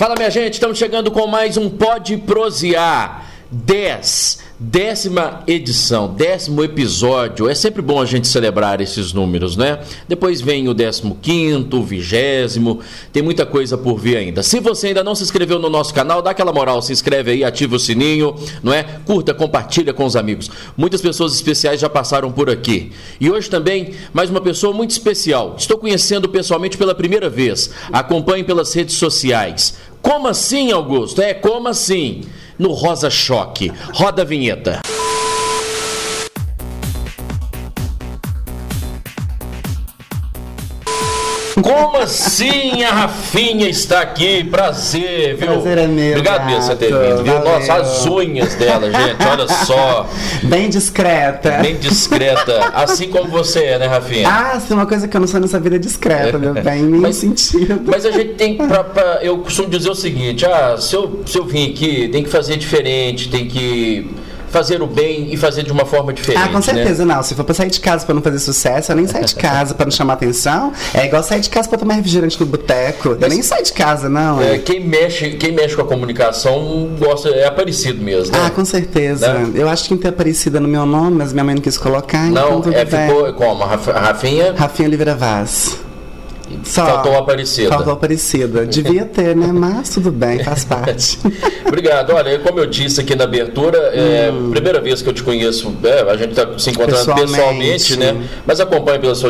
Fala, minha gente, estamos chegando com mais um Pode Prosear 10, décima edição, décimo episódio. É sempre bom a gente celebrar esses números, né? Depois vem o décimo quinto, o vigésimo, tem muita coisa por vir ainda. Se você ainda não se inscreveu no nosso canal, dá aquela moral, se inscreve aí, ativa o sininho, não é? Curta, compartilha com os amigos. Muitas pessoas especiais já passaram por aqui. E hoje também, mais uma pessoa muito especial. Estou conhecendo pessoalmente pela primeira vez. Acompanhe pelas redes sociais. Como assim, Augusto? É, como assim? no Rosa Choque. Roda a vinheta. Como assim a Rafinha está aqui? Prazer, viu? Prazer é meu. Obrigado mesmo por você ter vindo, viu? Nossa, as unhas dela, gente, olha só. Bem discreta. Bem discreta. Assim como você é, né, Rafinha? Ah, sim, uma coisa que eu não sou nessa vida é discreta, meu bem, em nenhum sentido. Mas a gente tem pra, pra, Eu costumo dizer o seguinte: ah, se eu, se eu vim aqui, tem que fazer diferente, tem que fazer o bem e fazer de uma forma diferente. Ah, com né? certeza né? não. Se for pra sair de casa pra não fazer sucesso, eu nem saio de casa pra não chamar atenção. É igual sair de casa pra tomar refrigerante no boteco. Eu nem saio de casa, não. É, quem, mexe, quem mexe com a comunicação gosta, é aparecido mesmo. Né? Ah, com certeza. Né? Eu acho que tem aparecida no meu nome, mas minha mãe não quis colocar. Não, então é, ficou como? Rafinha? Rafinha Oliveira Vaz. Só faltou Aparecida. Faltou Aparecida. Devia ter, né? Mas tudo bem, faz parte. Obrigado. Olha, como eu disse aqui na abertura, é hum. primeira vez que eu te conheço, é, a gente está se encontrando pessoalmente, pessoalmente né? Mas acompanho pelas,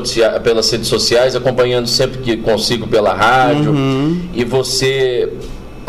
pelas redes sociais, acompanhando sempre que consigo pela rádio. Uhum. E você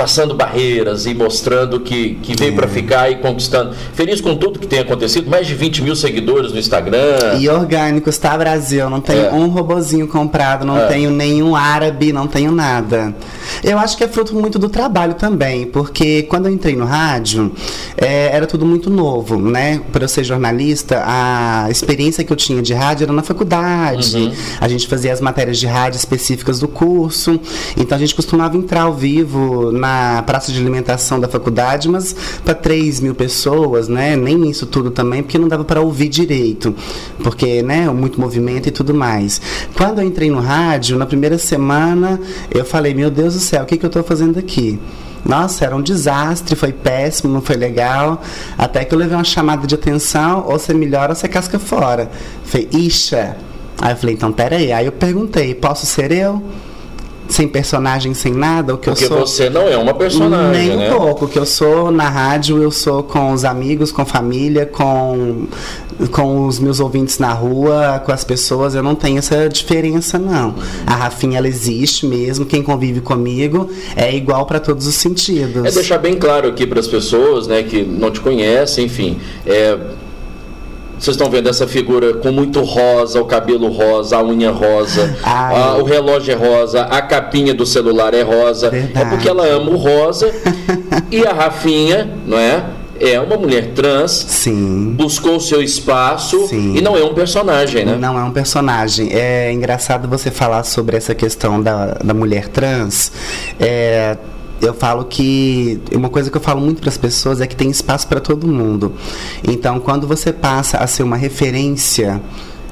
passando barreiras e mostrando que, que veio é. para ficar e conquistando. Feliz com tudo que tem acontecido, mais de 20 mil seguidores no Instagram. E orgânicos, tá, Brasil? Não tenho é. um robozinho comprado, não é. tenho nenhum árabe, não tenho nada. Eu acho que é fruto muito do trabalho também, porque quando eu entrei no rádio, é, era tudo muito novo, né? Para eu ser jornalista, a experiência que eu tinha de rádio era na faculdade. Uhum. A gente fazia as matérias de rádio específicas do curso, então a gente costumava entrar ao vivo na praça de alimentação da faculdade, mas para 3 mil pessoas, né? Nem isso tudo também, porque não dava para ouvir direito, porque, né, muito movimento e tudo mais. Quando eu entrei no rádio, na primeira semana, eu falei, meu Deus do céu, o que, que eu estou fazendo aqui? Nossa, era um desastre, foi péssimo, não foi legal. Até que eu levei uma chamada de atenção, ou você melhora ou você casca fora. Falei, ixa. Aí eu falei, então peraí. Aí eu perguntei, posso ser eu? Sem personagem, sem nada, o que Porque eu sou. Porque você não é uma personagem. Nem um né? pouco. O que eu sou na rádio, eu sou com os amigos, com família, com, com os meus ouvintes na rua, com as pessoas. Eu não tenho essa diferença, não. A Rafinha, ela existe mesmo. Quem convive comigo é igual para todos os sentidos. É deixar bem claro aqui para as pessoas né, que não te conhecem, enfim. É, vocês estão vendo essa figura com muito rosa, o cabelo rosa, a unha rosa, a, o relógio é rosa, a capinha do celular é rosa. Verdade. É porque ela ama o rosa. e a Rafinha, não é? é uma mulher trans, Sim. buscou o seu espaço Sim. e não é um personagem, né? Não é um personagem. É engraçado você falar sobre essa questão da, da mulher trans. É, eu falo que uma coisa que eu falo muito para as pessoas é que tem espaço para todo mundo. Então, quando você passa a ser uma referência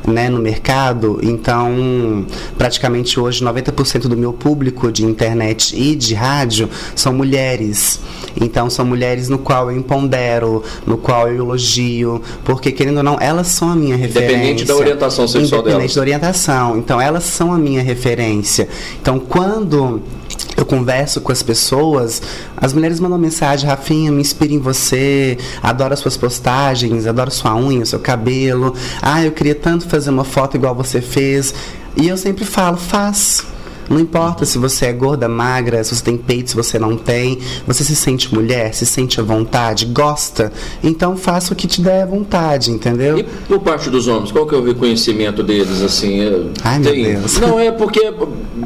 né, no mercado, então praticamente hoje 90% do meu público de internet e de rádio são mulheres. Então são mulheres no qual eu empodero, no qual eu elogio, porque querendo ou não, elas são a minha referência. Independente da orientação sexual Independente delas. da orientação. Então elas são a minha referência. Então quando eu converso com as pessoas, as mulheres mandam mensagem, Rafinha, me inspira em você, adoro as suas postagens, adoro sua unha, seu cabelo. Ah, eu queria tanto fazer uma foto igual você fez. E eu sempre falo, faz não importa se você é gorda, magra, se você tem peito, se você não tem. Você se sente mulher, se sente à vontade, gosta. Então faça o que te der vontade, entendeu? E por parte dos homens, qual que é o reconhecimento deles, assim? É, Ai, tem... meu Deus. Não, é porque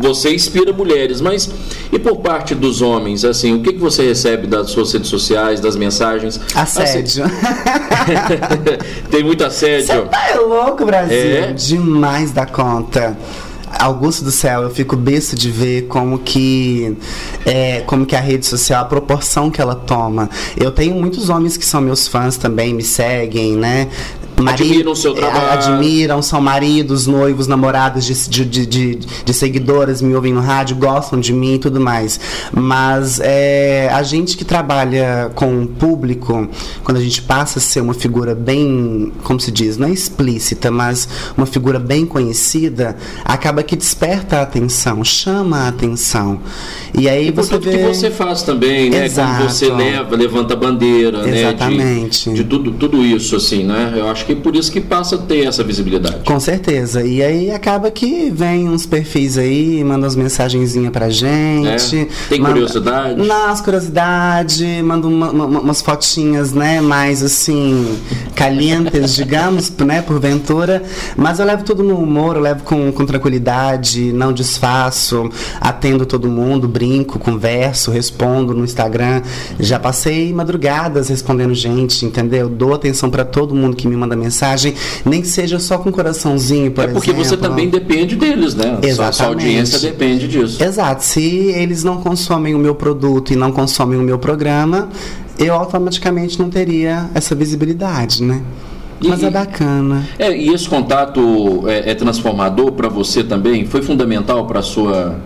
você inspira mulheres, mas e por parte dos homens, assim, o que, que você recebe das suas redes sociais, das mensagens? Assédio. Assim... tem muito assédio. Você tá louco, Brasil? É? Demais da conta. Augusto do céu, eu fico besta de ver como que é, como que a rede social, a proporção que ela toma. Eu tenho muitos homens que são meus fãs também, me seguem, né? Admiram o seu trabalho. Admiram, são maridos, noivos, namorados de, de, de, de, seguidoras, me ouvem no rádio, gostam de mim e tudo mais. Mas é, a gente que trabalha com o público, quando a gente passa a ser uma figura bem, como se diz, não é explícita, mas uma figura bem conhecida, acaba que desperta a atenção, chama a atenção. E aí e você vê... que você faz também, né? Exato. Quando você leva, levanta a bandeira, Exatamente. né? De, de tudo, tudo isso, assim, né? Eu acho que por isso que passa a ter essa visibilidade. Com certeza. E aí acaba que vem uns perfis aí, manda umas mensagenzinhas pra gente. É. Tem manda... curiosidade? Nas curiosidade, manda uma, uma, umas fotinhas, né? Mais assim, calientes, digamos, né? Porventura. Mas eu levo tudo no humor, eu levo com, com tranquilidade, não desfaço, atendo todo mundo, brinco, converso, respondo no Instagram. Já passei madrugadas respondendo gente, entendeu? Dou atenção para todo mundo que me manda mensagem, nem que seja só com coraçãozinho, por é porque exemplo. você também depende deles, né? Exatamente. Sua audiência depende disso. Exato. Se eles não consomem o meu produto e não consomem o meu programa, eu automaticamente não teria essa visibilidade, né? Mas e, é bacana. É, e esse contato é, é transformador para você também? Foi fundamental para a sua,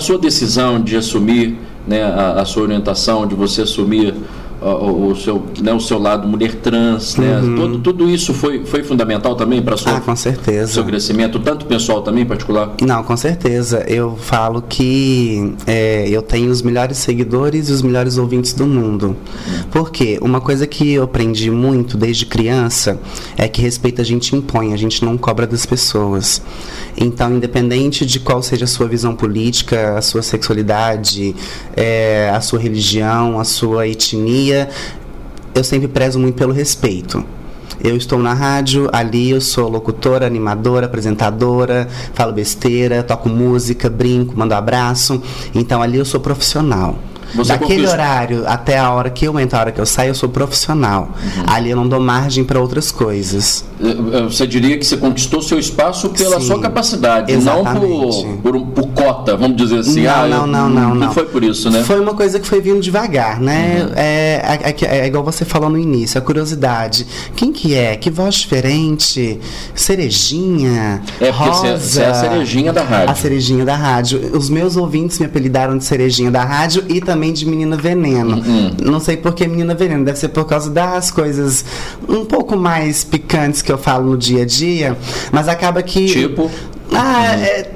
sua decisão de assumir né, a, a, sua orientação, de você assumir o, o, seu, né, o seu lado mulher trans, né? Uhum. Tudo, tudo isso foi, foi fundamental também para ah, com certeza. seu crescimento, tanto pessoal também, particular? Não, com certeza. Eu falo que é, eu tenho os melhores seguidores e os melhores ouvintes do mundo. Porque uma coisa que eu aprendi muito desde criança é que respeito a gente impõe, a gente não cobra das pessoas. Então, independente de qual seja a sua visão política, a sua sexualidade, é, a sua religião, a sua etnia, eu sempre prezo muito pelo respeito. Eu estou na rádio, ali eu sou locutora, animadora, apresentadora, falo besteira, toco música, brinco, mando abraço. Então ali eu sou profissional. Você Daquele horário até a hora que eu entro, a hora que eu saio, eu sou profissional. Uhum. Ali eu não dou margem para outras coisas. Você diria que você conquistou seu espaço pela Sim, sua capacidade, exatamente. não por, por, por, cota, vamos dizer assim. Não, ah, não, eu, não, não, não. foi por isso, né? Foi uma coisa que foi vindo devagar, né? Uhum. É, é, é, é, igual você falou no início, a curiosidade. Quem que é? Que voz diferente? Cerejinha? É, porque rosa, você é a cerejinha da rádio. A cerejinha da rádio. Os meus ouvintes me apelidaram de cerejinha da rádio e também de menina veneno. Uhum. Não sei por que menina veneno. Deve ser por causa das coisas um pouco mais picantes que eu falo no dia a dia. Mas acaba que. Tipo. Ah, é,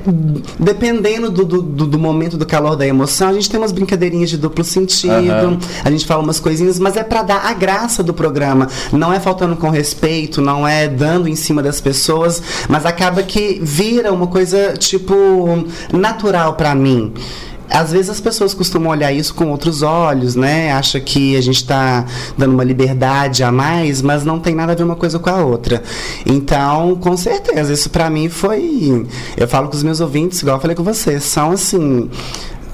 dependendo do, do, do, momento do calor da emoção, a gente tem umas brincadeirinhas de duplo sentido, Uhum. a gente fala umas coisinhas, mas é para dar a graça do programa. Não é faltando com respeito, não é dando em cima das pessoas, mas acaba que vira uma coisa, tipo, natural para mim às vezes as pessoas costumam olhar isso com outros olhos, né? Acha que a gente está dando uma liberdade a mais, mas não tem nada a ver uma coisa com a outra. Então, com certeza, isso para mim foi. Eu falo com os meus ouvintes, igual eu falei com vocês, são assim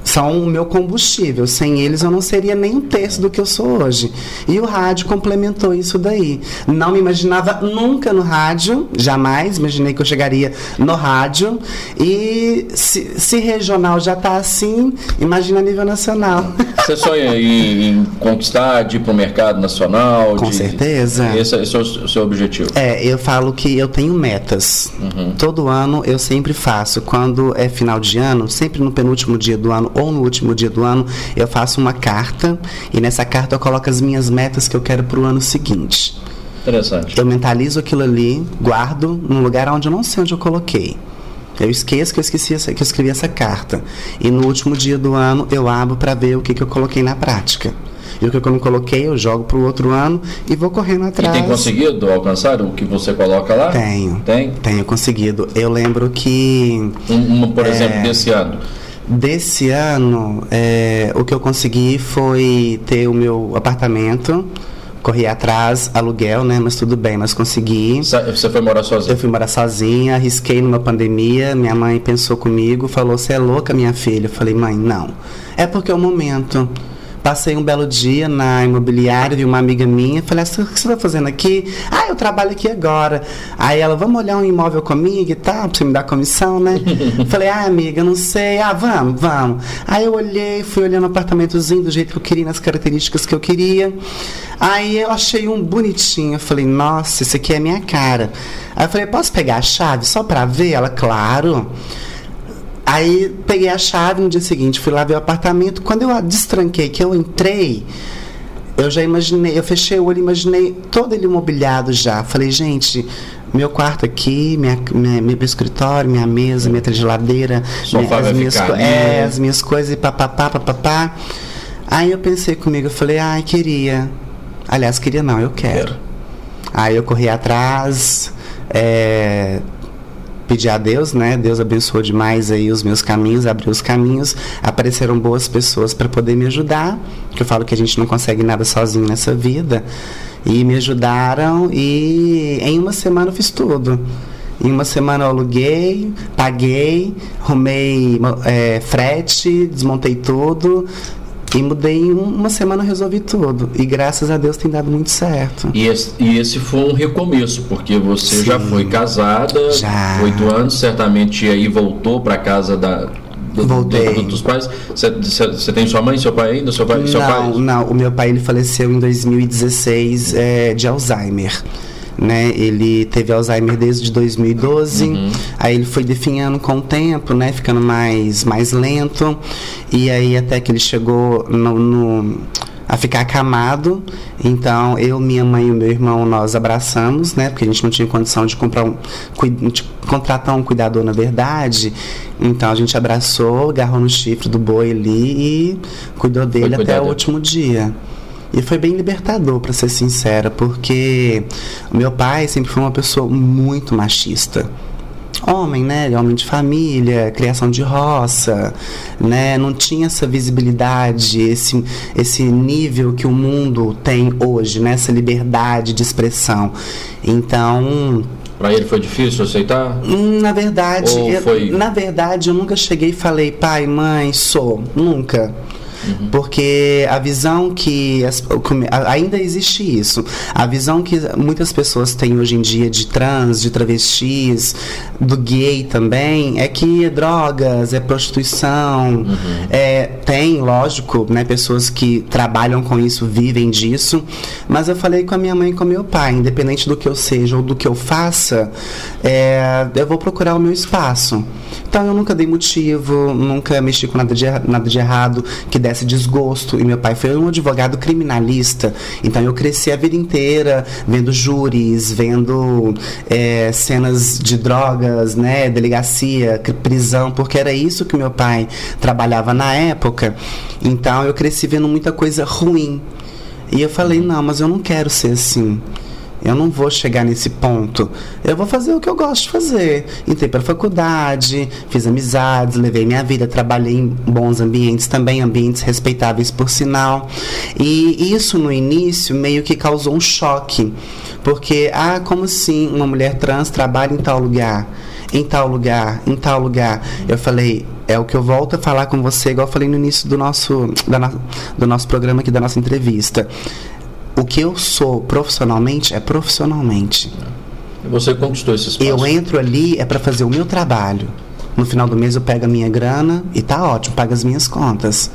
são o meu combustível. Sem eles eu não seria nem um terço do que eu sou hoje. E o rádio complementou isso daí. Não me imaginava nunca no rádio, jamais imaginei que eu chegaria no rádio. E se, se regional já está assim, imagina a nível nacional. Você sonha em, em conquistar, de ir para o mercado nacional? Com de, certeza. Esse, esse é o seu objetivo? É, eu falo que eu tenho metas. Uhum. Todo ano eu sempre faço. Quando é final de ano, sempre no penúltimo dia do ano ou no último dia do ano, eu faço uma carta e nessa carta eu coloco as minhas metas que eu quero para o ano seguinte. Interessante. Eu mentalizo aquilo ali, guardo num lugar onde eu não sei onde eu coloquei. Eu esqueço que eu esqueci essa, que eu escrevi essa carta. E no último dia do ano eu abro para ver o que, que eu coloquei na prática. E o que eu não coloquei, eu jogo para o outro ano e vou correndo atrás. E tem conseguido alcançar o que você coloca lá? Tenho. Tem? Tenho conseguido. Eu lembro que. Um, um por exemplo, desse ano. Desse ano, é, o que eu consegui foi ter o meu apartamento. Corri atrás, aluguel, né? Mas tudo bem, mas consegui. Você foi morar sozinha? Eu fui morar sozinha, arrisquei numa pandemia. Minha mãe pensou comigo, falou: Você é louca, minha filha? Eu falei: Mãe, não. É porque é o momento Passei um belo dia na imobiliária, vi uma amiga minha, falei, assim, o que você está fazendo aqui? Ah, eu trabalho aqui agora. Aí ela, vamos olhar um imóvel comigo e tal, pra você me dar comissão, né? falei, ah, amiga, não sei. Ah, vamos, vamos. Aí eu olhei, fui olhando o apartamentozinho do jeito que eu queria, nas características que eu queria. Aí eu achei um bonitinho. Eu falei, nossa, esse aqui é minha cara. Aí eu falei, posso pegar a chave só pra ver? Ela, claro. Aí peguei a chave no dia seguinte, fui lá ver o apartamento. Quando eu destranquei, que eu entrei, eu já imaginei, eu fechei o olho, imaginei todo ele imobiliado já. Falei, gente, meu quarto aqui, minha, minha, meu escritório, minha mesa, minha geladeira, minha, as, minhas, é, as minhas coisas e papapá, papapá. Aí eu pensei comigo, eu falei, ai, queria. Aliás, queria não, eu quero. Aí eu corri atrás, é, pedi a Deus, né? Deus abençoou demais aí os meus caminhos, abriu os caminhos, apareceram boas pessoas para poder me ajudar, que eu falo que a gente não consegue nada sozinho nessa vida, e me ajudaram e em uma semana eu fiz tudo. Em uma semana eu aluguei, paguei, arrumei é, frete, desmontei tudo e mudei em uma semana resolvi tudo. E graças a Deus tem dado muito certo. E esse, e esse foi um recomeço, porque você Sim, já foi casada, oito anos, certamente aí voltou para casa da, do, Voltei. Do, dos pais? Você tem sua mãe, seu pai ainda? Seu pai, não, seu pai? não. O meu pai ele faleceu em 2016 é, de Alzheimer né? Ele teve Alzheimer desde 2012, uhum. aí ele foi definhando com o tempo, né? Ficando mais, mais lento, e aí até que ele chegou no, no a ficar acamado. Então, eu, minha mãe e meu irmão, nós abraçamos, né? Porque a gente não tinha condição de comprar um, de contratar um cuidador, na verdade. Então, a gente abraçou, agarrou no chifre do boi ali e cuidou dele até o último dia. E foi bem libertador, para ser sincera, porque meu pai sempre foi uma pessoa muito machista homem, né? Homem de família, criação de roça, né? Não tinha essa visibilidade, esse, esse nível que o mundo tem hoje, né? Essa liberdade de expressão. Então, para ele foi difícil aceitar? Na verdade, foi... eu, na verdade, eu nunca cheguei e falei, pai, mãe, sou. Nunca. Uhum. Porque a visão que as, ainda existe isso. A visão que muitas pessoas têm hoje em dia de trans, de travestis, do gay também, é que é drogas, é prostituição. Uhum. É, tem, lógico, né, pessoas que trabalham com isso, vivem disso. Mas eu falei com a minha mãe e com o meu pai, independente do que eu seja ou do que eu faça, é, eu vou procurar o meu espaço. Então eu nunca dei motivo, nunca mexi com nada de, nada de errado que desse tivesse desgosto. E meu pai foi um advogado criminalista. Então eu cresci a vida inteira vendo júris, vendo é, cenas de drogas, né, delegacia, prisão, porque era isso que meu pai trabalhava na época. Então eu cresci vendo muita coisa ruim. E eu falei, não, mas eu não quero ser assim. Eu não vou chegar nesse ponto. Eu vou fazer o que eu gosto de fazer. Entrei para a faculdade, fiz amizades, levei minha vida, trabalhei em bons ambientes também, ambientes respeitáveis por sinal. E isso no início meio que causou um choque. Porque, ah, como assim uma mulher trans trabalha em tal lugar? em tal lugar, em tal lugar. Eu falei, é o que eu volto a falar com você, igual eu falei no início do nosso, da, do nosso programa aqui, da nossa entrevista o que eu sou profissionalmente é profissionalmente. E você conquistou esse espaço? Eu entro ali é para fazer o meu trabalho. No final do mês eu pego a minha grana e tá ótimo, pago as minhas contas.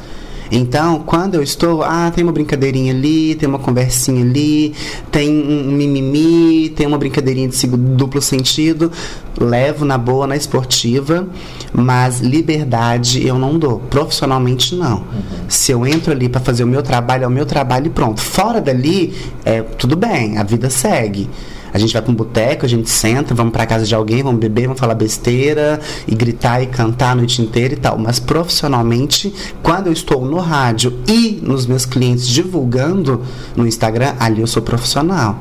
Então, quando eu estou, ah, tem uma brincadeirinha ali, tem uma conversinha ali, tem um mimimi, tem uma brincadeirinha de duplo sentido, levo na boa, na esportiva, mas liberdade eu não dou. Profissionalmente, não. Uhum. Se eu entro ali para fazer o meu trabalho, é o meu trabalho e pronto. Fora dali, é tudo bem, a vida segue. A gente vai para um boteco, a gente senta, vamos para casa de alguém, vamos beber, vamos falar besteira e gritar e cantar a noite inteira e tal. Mas profissionalmente, quando eu estou no rádio e nos meus clientes divulgando no Instagram, ali eu sou profissional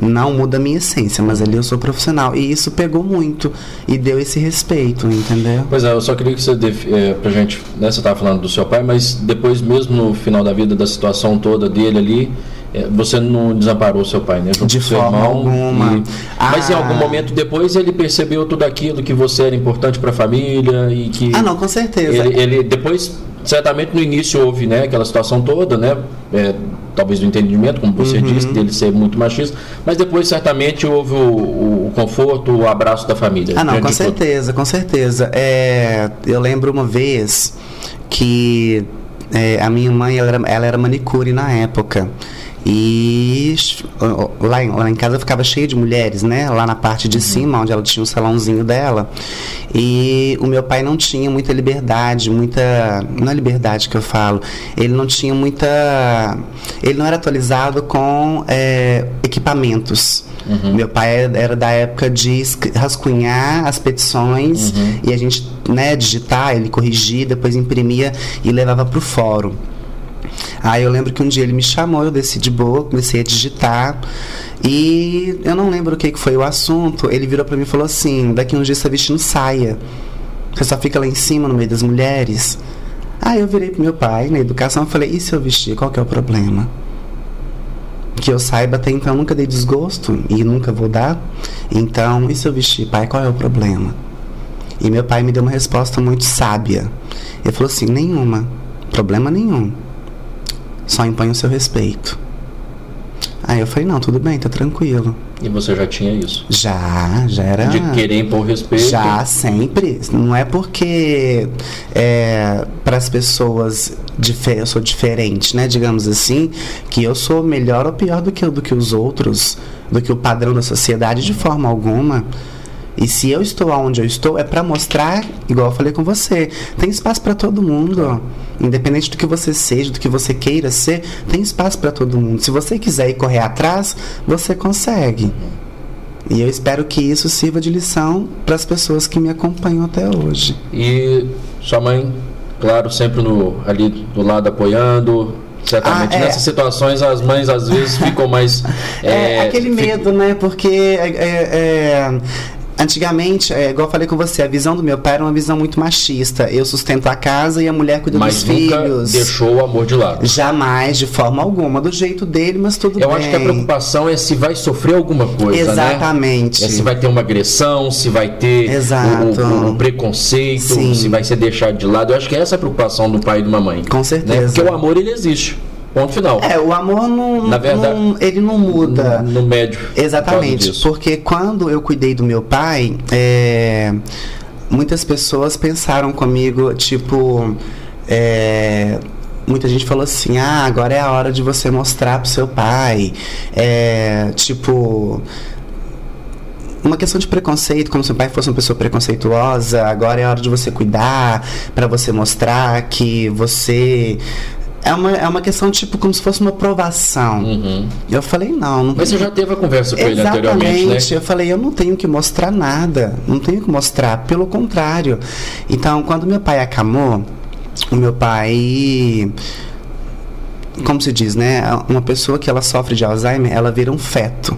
não muda a minha essência, mas ali eu sou profissional. E isso pegou muito e deu esse respeito, entendeu? Pois é, eu só queria que você, é, pra gente, né, você estava falando do seu pai, mas depois mesmo no final da vida, da situação toda dele ali, você não desamparou seu pai, né? Junto de seu forma irmão, alguma. E... Ah. Mas em algum momento depois ele percebeu tudo aquilo que você era importante para a família e que. Ah, não, com certeza. Ele, ele depois certamente no início houve né, aquela situação toda, né? É, talvez do entendimento, como você uhum. disse, dele ser muito machista, mas depois certamente houve o, o conforto, o abraço da família. Ah, não, com certeza, com certeza. É, eu lembro uma vez que é, a minha mãe ela era, ela era manicure na época. E lá em, lá em casa ficava cheio de mulheres, né? Lá na parte de uhum. cima, onde ela tinha o salãozinho dela. E o meu pai não tinha muita liberdade, muita. Não é liberdade que eu falo. Ele não tinha muita. Ele não era atualizado com é, equipamentos. Uhum. Meu pai era da época de rascunhar as petições uhum. e a gente né, digitar, ele corrigia, depois imprimia e levava para o fórum. Aí eu lembro que um dia ele me chamou, eu desci de boa, comecei a digitar. E eu não lembro o que, foi o assunto. Ele virou para mim e falou assim: daqui uns dias você tá vestindo saia. Você só fica lá em cima, no meio das mulheres. Aí eu virei pro meu pai na educação e falei: e se eu vestir? Qual que é o problema? Que eu saiba, até então nunca dei desgosto e nunca vou dar. Então, e se eu vestir, pai? Qual é o problema? E meu pai me deu uma resposta muito sábia. Ele falou assim: nenhuma, problema nenhum só impõe o seu respeito. Aí eu falei, não, tudo bem, tá tranquilo. E você já tinha isso? Já, já era. De querer impor respeito? Já, sempre. Não é porque é, para as pessoas eu sou diferente, né? Digamos assim, que eu sou melhor ou pior do que, do que os outros, do que o padrão da sociedade, de forma alguma. E se eu estou onde eu estou, é para mostrar, igual eu falei com você, tem espaço para todo mundo. Independente do que você seja, do que você queira ser, tem espaço para todo mundo. Se você quiser ir correr atrás, você consegue. E eu espero que isso sirva de lição para as pessoas que me acompanham até hoje. E sua mãe, claro, sempre no, ali do lado apoiando, Certamente ah, é. nessas situações as mães às vezes ficam mais. É, é aquele medo, né? Porque é, é, é Antigamente, é, igual eu falei com você, a visão do meu pai era uma visão muito machista. Eu sustento a casa e a mulher cuida mas dos filhos. deixou o amor de lado. Jamais, de forma alguma. Do jeito dele, mas tudo eu bem. Eu acho que a preocupação é se vai sofrer alguma coisa, né? Exatamente. Né? É se vai ter uma agressão, se vai ter um, um, preconceito, Sim. se vai ser deixado de lado. Eu acho que essa é a preocupação do pai e de uma mãe. Com certeza. Né? Porque o amor, ele existe. Ponto final. É, o amor não, Na verdade, não, ele não muda. No, no médio. Exatamente. Por porque quando eu cuidei do meu pai, é, muitas pessoas pensaram comigo, tipo. É, muita gente falou assim: ah, agora é a hora de você mostrar pro seu pai. É, tipo uma questão de preconceito, como se o pai fosse uma pessoa preconceituosa, agora é a hora de você cuidar, para você mostrar que você é uma, é uma questão, tipo, como se fosse uma provação. Uhum. Eu falei, não, não. Mas você já teve a conversa com ele anteriormente, né? Eu falei, eu não tenho que mostrar nada. Não tenho que mostrar. Pelo contrário. Então, quando meu pai acamou, o meu pai como se diz, né? Uma pessoa que ela sofre de Alzheimer, ela vira um feto.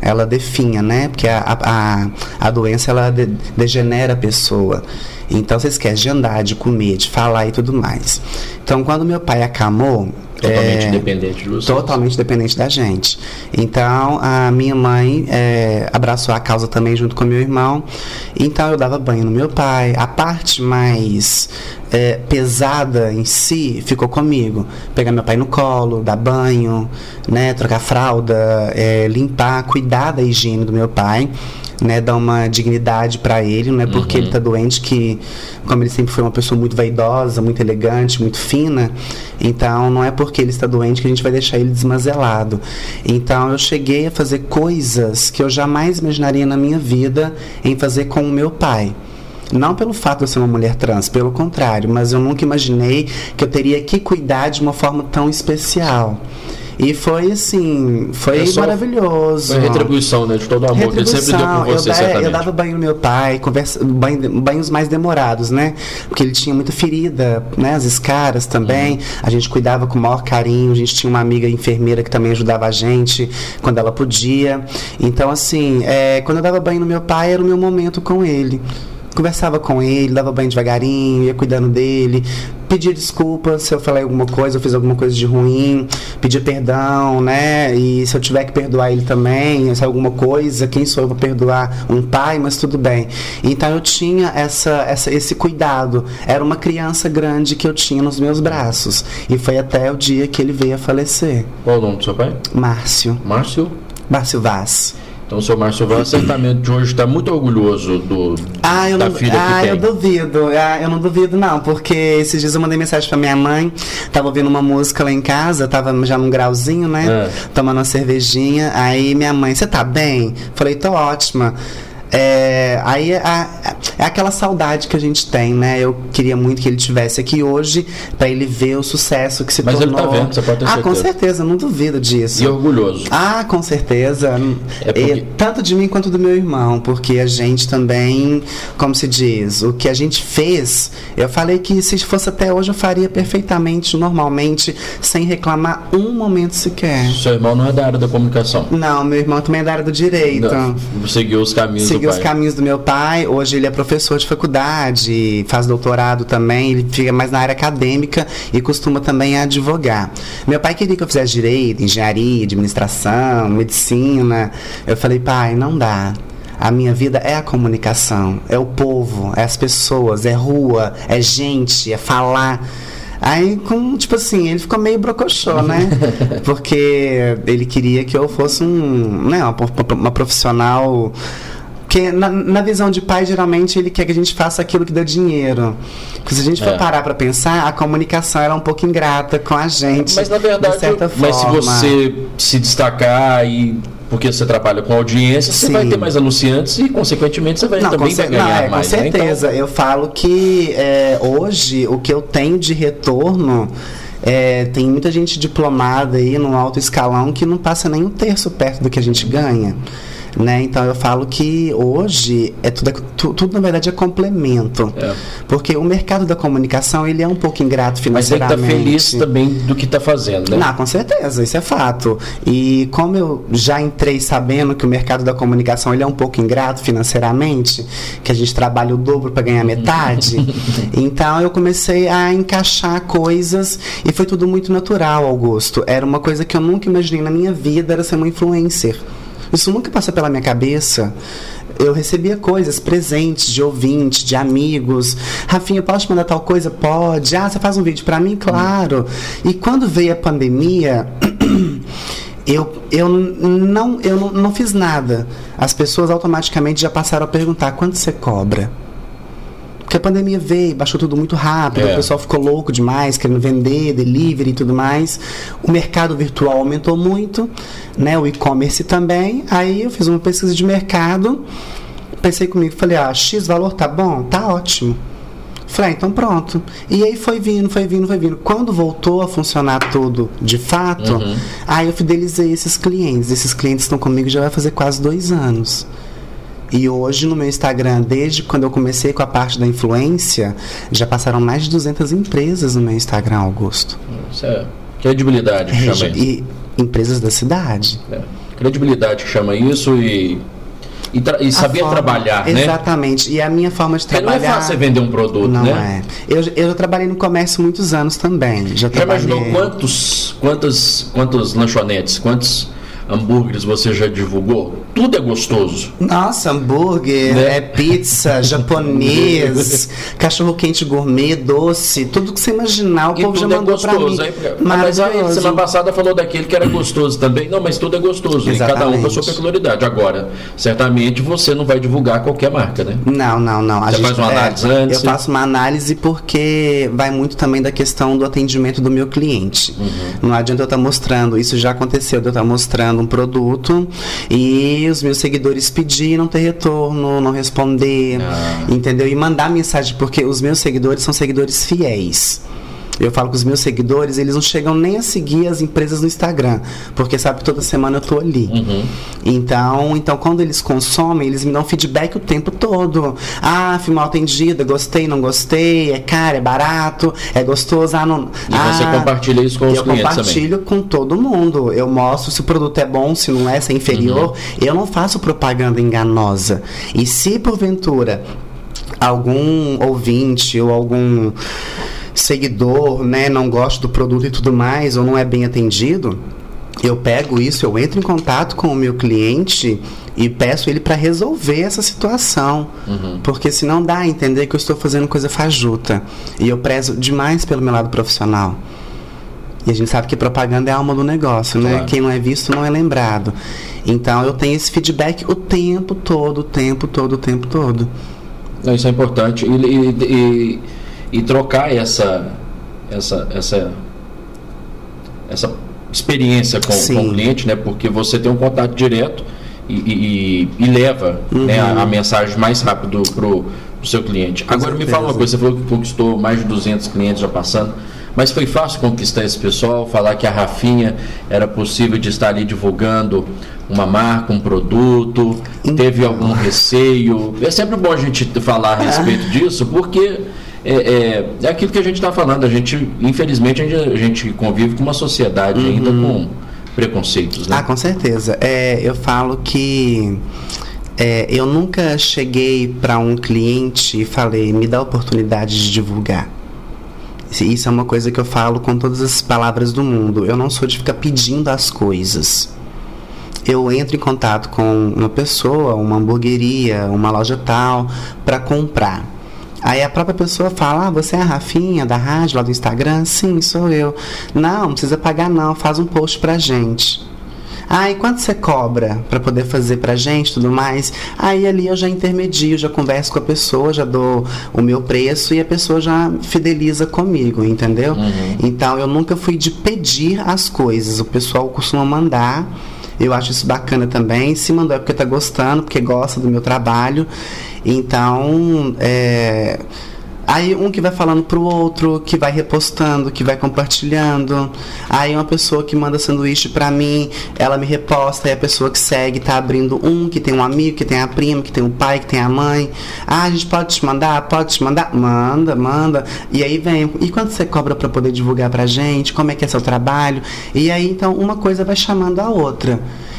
Ela definha, né? Porque a, a, a doença, ela de, degenera a pessoa. Então você esquece de andar, de comer, de falar e tudo mais. Então quando meu pai acamou, Totalmente é, dependente de vocês. Totalmente dependente da gente. Então, a minha mãe é, abraçou a causa também junto com meu irmão. Então, eu dava banho no meu pai. A parte mais é, pesada em si ficou comigo. Pegar meu pai no colo, dar banho, né, trocar fralda, é, limpar, cuidar da higiene do meu pai né, dar uma dignidade para ele, não é porque uhum. ele está doente que, como ele sempre foi uma pessoa muito vaidosa, muito elegante, muito fina, então não é porque ele está doente que a gente vai deixar ele desmazelado. Então eu cheguei a fazer coisas que eu jamais imaginaria na minha vida em fazer com o meu pai. Não pelo fato de eu ser uma mulher trans, pelo contrário, mas eu nunca imaginei que eu teria que cuidar de uma forma tão especial. E foi assim, foi é maravilhoso. Foi retribuição, né? De todo o amor que ele sempre deu por você, eu, certamente. Eu dava banho no meu pai, conversa, banho, banhos mais demorados, né? Porque ele tinha muita ferida, né? As escaras também. Uhum. A gente cuidava com o maior carinho. A gente tinha uma amiga enfermeira que também ajudava a gente quando ela podia. Então, assim, é, quando eu dava banho no meu pai, era o meu momento com ele conversava com ele, dava banho devagarinho, ia cuidando dele, pedir desculpas se eu falei alguma coisa, eu fiz alguma coisa de ruim, pedir perdão, né? E se eu tiver que perdoar ele também, se é alguma coisa, quem sou eu para perdoar um pai, mas tudo bem. Então eu tinha essa, essa, esse cuidado. Era uma criança grande que eu tinha nos meus braços. E foi até o dia que ele veio a falecer. Qual o nome do seu pai? Márcio. Márcio? Márcio Vaz. Então o seu Márcio Vaz certamente hoje está muito orgulhoso do, ah, eu da não, filha ah, que tem. eu duvido. Ah, eu não duvido, não, porque esses dias eu mandei mensagem pra minha mãe, tava ouvindo uma música lá em casa, tava já num grauzinho, né? É. Tomando uma cervejinha. Aí minha mãe, você tá bem? Falei, tô ótima. É, aí é, a- é aquela saudade que a gente tem, né? Eu queria muito que ele tivesse aqui hoje pra ele ver o sucesso que se Mas ele tornou. tá vendo, você pode ter ah, com certeza. certeza, não duvido disso. E orgulhoso. Ah, com certeza. É porque- E tanto de mim quanto do meu irmão, porque a gente também, como se diz, o que a gente fez, eu falei que se fosse até hoje eu faria perfeitamente, normalmente, sem reclamar um momento sequer. Seu irmão não é da área da comunicação. Não, meu irmão também é da área do direito. Não, seguiu os caminhos Seguiu do os caminhos do meu pai. Hoje ele é professor de faculdade, faz doutorado também. Ele fica mais na área acadêmica e costuma também advogar. Meu pai queria que eu fizesse direito, engenharia, administração, medicina. Eu falei, pai, não dá. A minha vida é a comunicação, é o povo, é as pessoas, é rua, é gente, é falar. Aí, com, tipo assim, ele ficou meio brocochô, né? Porque ele queria que eu fosse um, né, uma, uma profissional. Porque na, na visão de pai, geralmente ele quer que a gente faça aquilo que dá dinheiro. Porque se a gente for É. parar pra pensar, a comunicação era um pouco ingrata com a gente. Mas na verdade, de certa mas se forma. você se destacar e porque você trabalha com audiência, você Sim. vai ter mais anunciantes e consequentemente você vai, Não, também vai ganhar não, é, mais. com né? Então, certeza. Eu falo que é, hoje o que eu tenho de retorno. é, tem muita gente diplomada aí no alto escalão que não passa nem um terço perto do que a gente ganha. Né? Então eu falo que hoje é tudo, tu- tudo na verdade é complemento. É. Porque o mercado da comunicação ele é um pouco ingrato mas tem que financeiramente. estar feliz também do que está fazendo, né? Não, com certeza, isso é fato. E como eu já entrei sabendo que o mercado da comunicação ele é um pouco ingrato financeiramente, que a gente trabalha o dobro para ganhar metade, então eu comecei a encaixar coisas e foi tudo muito natural, Augusto. Era uma coisa que eu nunca imaginei na minha vida, era ser uma influencer. Isso nunca passou pela minha cabeça. Eu recebia coisas, presentes de ouvinte, de amigos. Rafinha, posso te mandar tal coisa? Pode. Ah, você faz um vídeo pra mim? Claro. E quando veio a pandemia, eu, eu, não, eu não, não fiz nada. As pessoas automaticamente já passaram a perguntar: quanto você cobra? Porque a pandemia veio, baixou tudo muito rápido, É. o pessoal ficou louco demais, querendo vender, delivery e tudo mais. O mercado virtual aumentou muito, né? O e-commerce também. Aí eu fiz uma pesquisa de mercado, pensei comigo, falei, ah, X valor tá bom? Tá ótimo. Falei, ah, então pronto. E aí foi vindo, foi vindo, foi vindo. Quando voltou a funcionar tudo de fato, Uhum. aí eu fidelizei esses clientes. Esses clientes estão comigo já vai fazer quase dois anos. E hoje no meu Instagram, desde quando eu comecei com a parte da influência, já passaram mais de 200 empresas no meu Instagram, Augusto. Isso é credibilidade que chama isso. E empresas da cidade. É. Credibilidade que chama isso e, e, tra- e saber forma- trabalhar, né? Exatamente. E a minha forma de Porque não é trabalhar. fácil você vender um produto, Não né? é. Eu, eu já trabalhei no comércio muitos anos também. Já, Já trabalhei. imaginou quantos, quantas, quantas lanchonetes, quantos hambúrgueres você já divulgou? Tudo é gostoso. Nossa, hambúrguer, Né? é pizza, japonês, cachorro quente gourmet, doce, tudo que você imaginar, o E povo já é mandou pra mim. gostoso. Aí, mas aí, semana passada falou daquele que era gostoso também. Não, mas tudo é gostoso. E cada um com a sua peculiaridade. Agora, certamente você não vai divulgar qualquer marca, né? Não, não, não. A Você faz uma análise é, antes? Eu faço uma análise porque vai muito também da questão do atendimento do meu cliente. Uhum. Não adianta eu estar mostrando, isso já aconteceu, de eu estar mostrando um produto e os meus seguidores pedir não ter retorno, não responder, Ah. entendeu? E mandar mensagem, porque os meus seguidores são seguidores fiéis. Eu falo que os meus seguidores, eles não chegam nem a seguir as empresas no Instagram, porque sabe toda semana eu tô ali. Uhum. Então, então quando eles consomem, eles me dão feedback o tempo todo. Ah, fui mal atendida, gostei, não gostei, é caro, é barato, é gostoso, ah, não. E você ah, compartilha isso com os eu clientes também. compartilho com todo mundo. Eu mostro se o produto é bom, se não é, se é inferior. Uhum. Eu não faço propaganda enganosa. E se porventura algum ouvinte ou algum seguidor, né, não gosta do produto e tudo mais, ou não é bem atendido, eu pego isso, eu entro em contato com o meu cliente e peço ele para resolver essa situação. Uhum. Porque senão dá a entender que eu estou fazendo coisa fajuta. E eu prezo demais pelo meu lado profissional. E a gente sabe que propaganda é a alma do negócio, né? Claro. Quem não é visto não é lembrado. Então eu tenho esse feedback o tempo todo, o tempo todo, o tempo todo. Isso é importante. E, e, e, e trocar essa, essa, essa, essa experiência com, com, o cliente, né? Porque você tem um contato direto e, e, e leva uhum. né, a, a, mensagem mais rápido para o seu cliente. Com Agora certeza. me fala uma coisa, você falou que conquistou mais de 200 clientes já passando. Mas foi fácil conquistar esse pessoal, falar que a Rafinha era possível de estar ali divulgando uma marca, um produto, então. teve algum receio. É sempre bom a gente falar a respeito disso, porque é, é, é aquilo que a gente está falando. A gente, infelizmente, a gente, a gente, convive com uma sociedade uhum. ainda com preconceitos. Né? Ah, com certeza. É, eu falo que é, eu nunca cheguei para um cliente e falei, me dá a oportunidade de divulgar. Isso é uma coisa que eu falo com todas as palavras do mundo. Eu não sou de ficar pedindo as coisas. Eu entro em contato com uma pessoa, uma hamburgueria, uma loja tal, para comprar. Aí a própria pessoa fala: ah, você é a Rafinha da rádio lá do Instagram? Sim, sou eu. Não, não precisa pagar, não, faz um post pra gente. Ah, e quanto você cobra para poder fazer pra gente tudo mais? Aí ali eu já intermedio, já converso com a pessoa, já dou o meu preço e a pessoa já fideliza comigo, entendeu? Uhum. Então eu nunca fui de pedir as coisas. O pessoal costuma mandar. Eu acho isso bacana também. Se mandou é porque tá gostando, porque gosta do meu trabalho. Então, é Aí um que vai falando pro outro, que vai repostando, que vai compartilhando. Aí uma pessoa que manda sanduíche para mim, ela me reposta, e a pessoa que segue tá abrindo um, que tem um amigo, que tem a prima, que tem o pai, que tem a mãe. Ah, a gente pode te mandar? Pode te mandar? Manda, manda. E aí vem, e quanto você cobra para poder divulgar pra gente? Como é que é seu trabalho? E aí então uma coisa vai chamando a outra.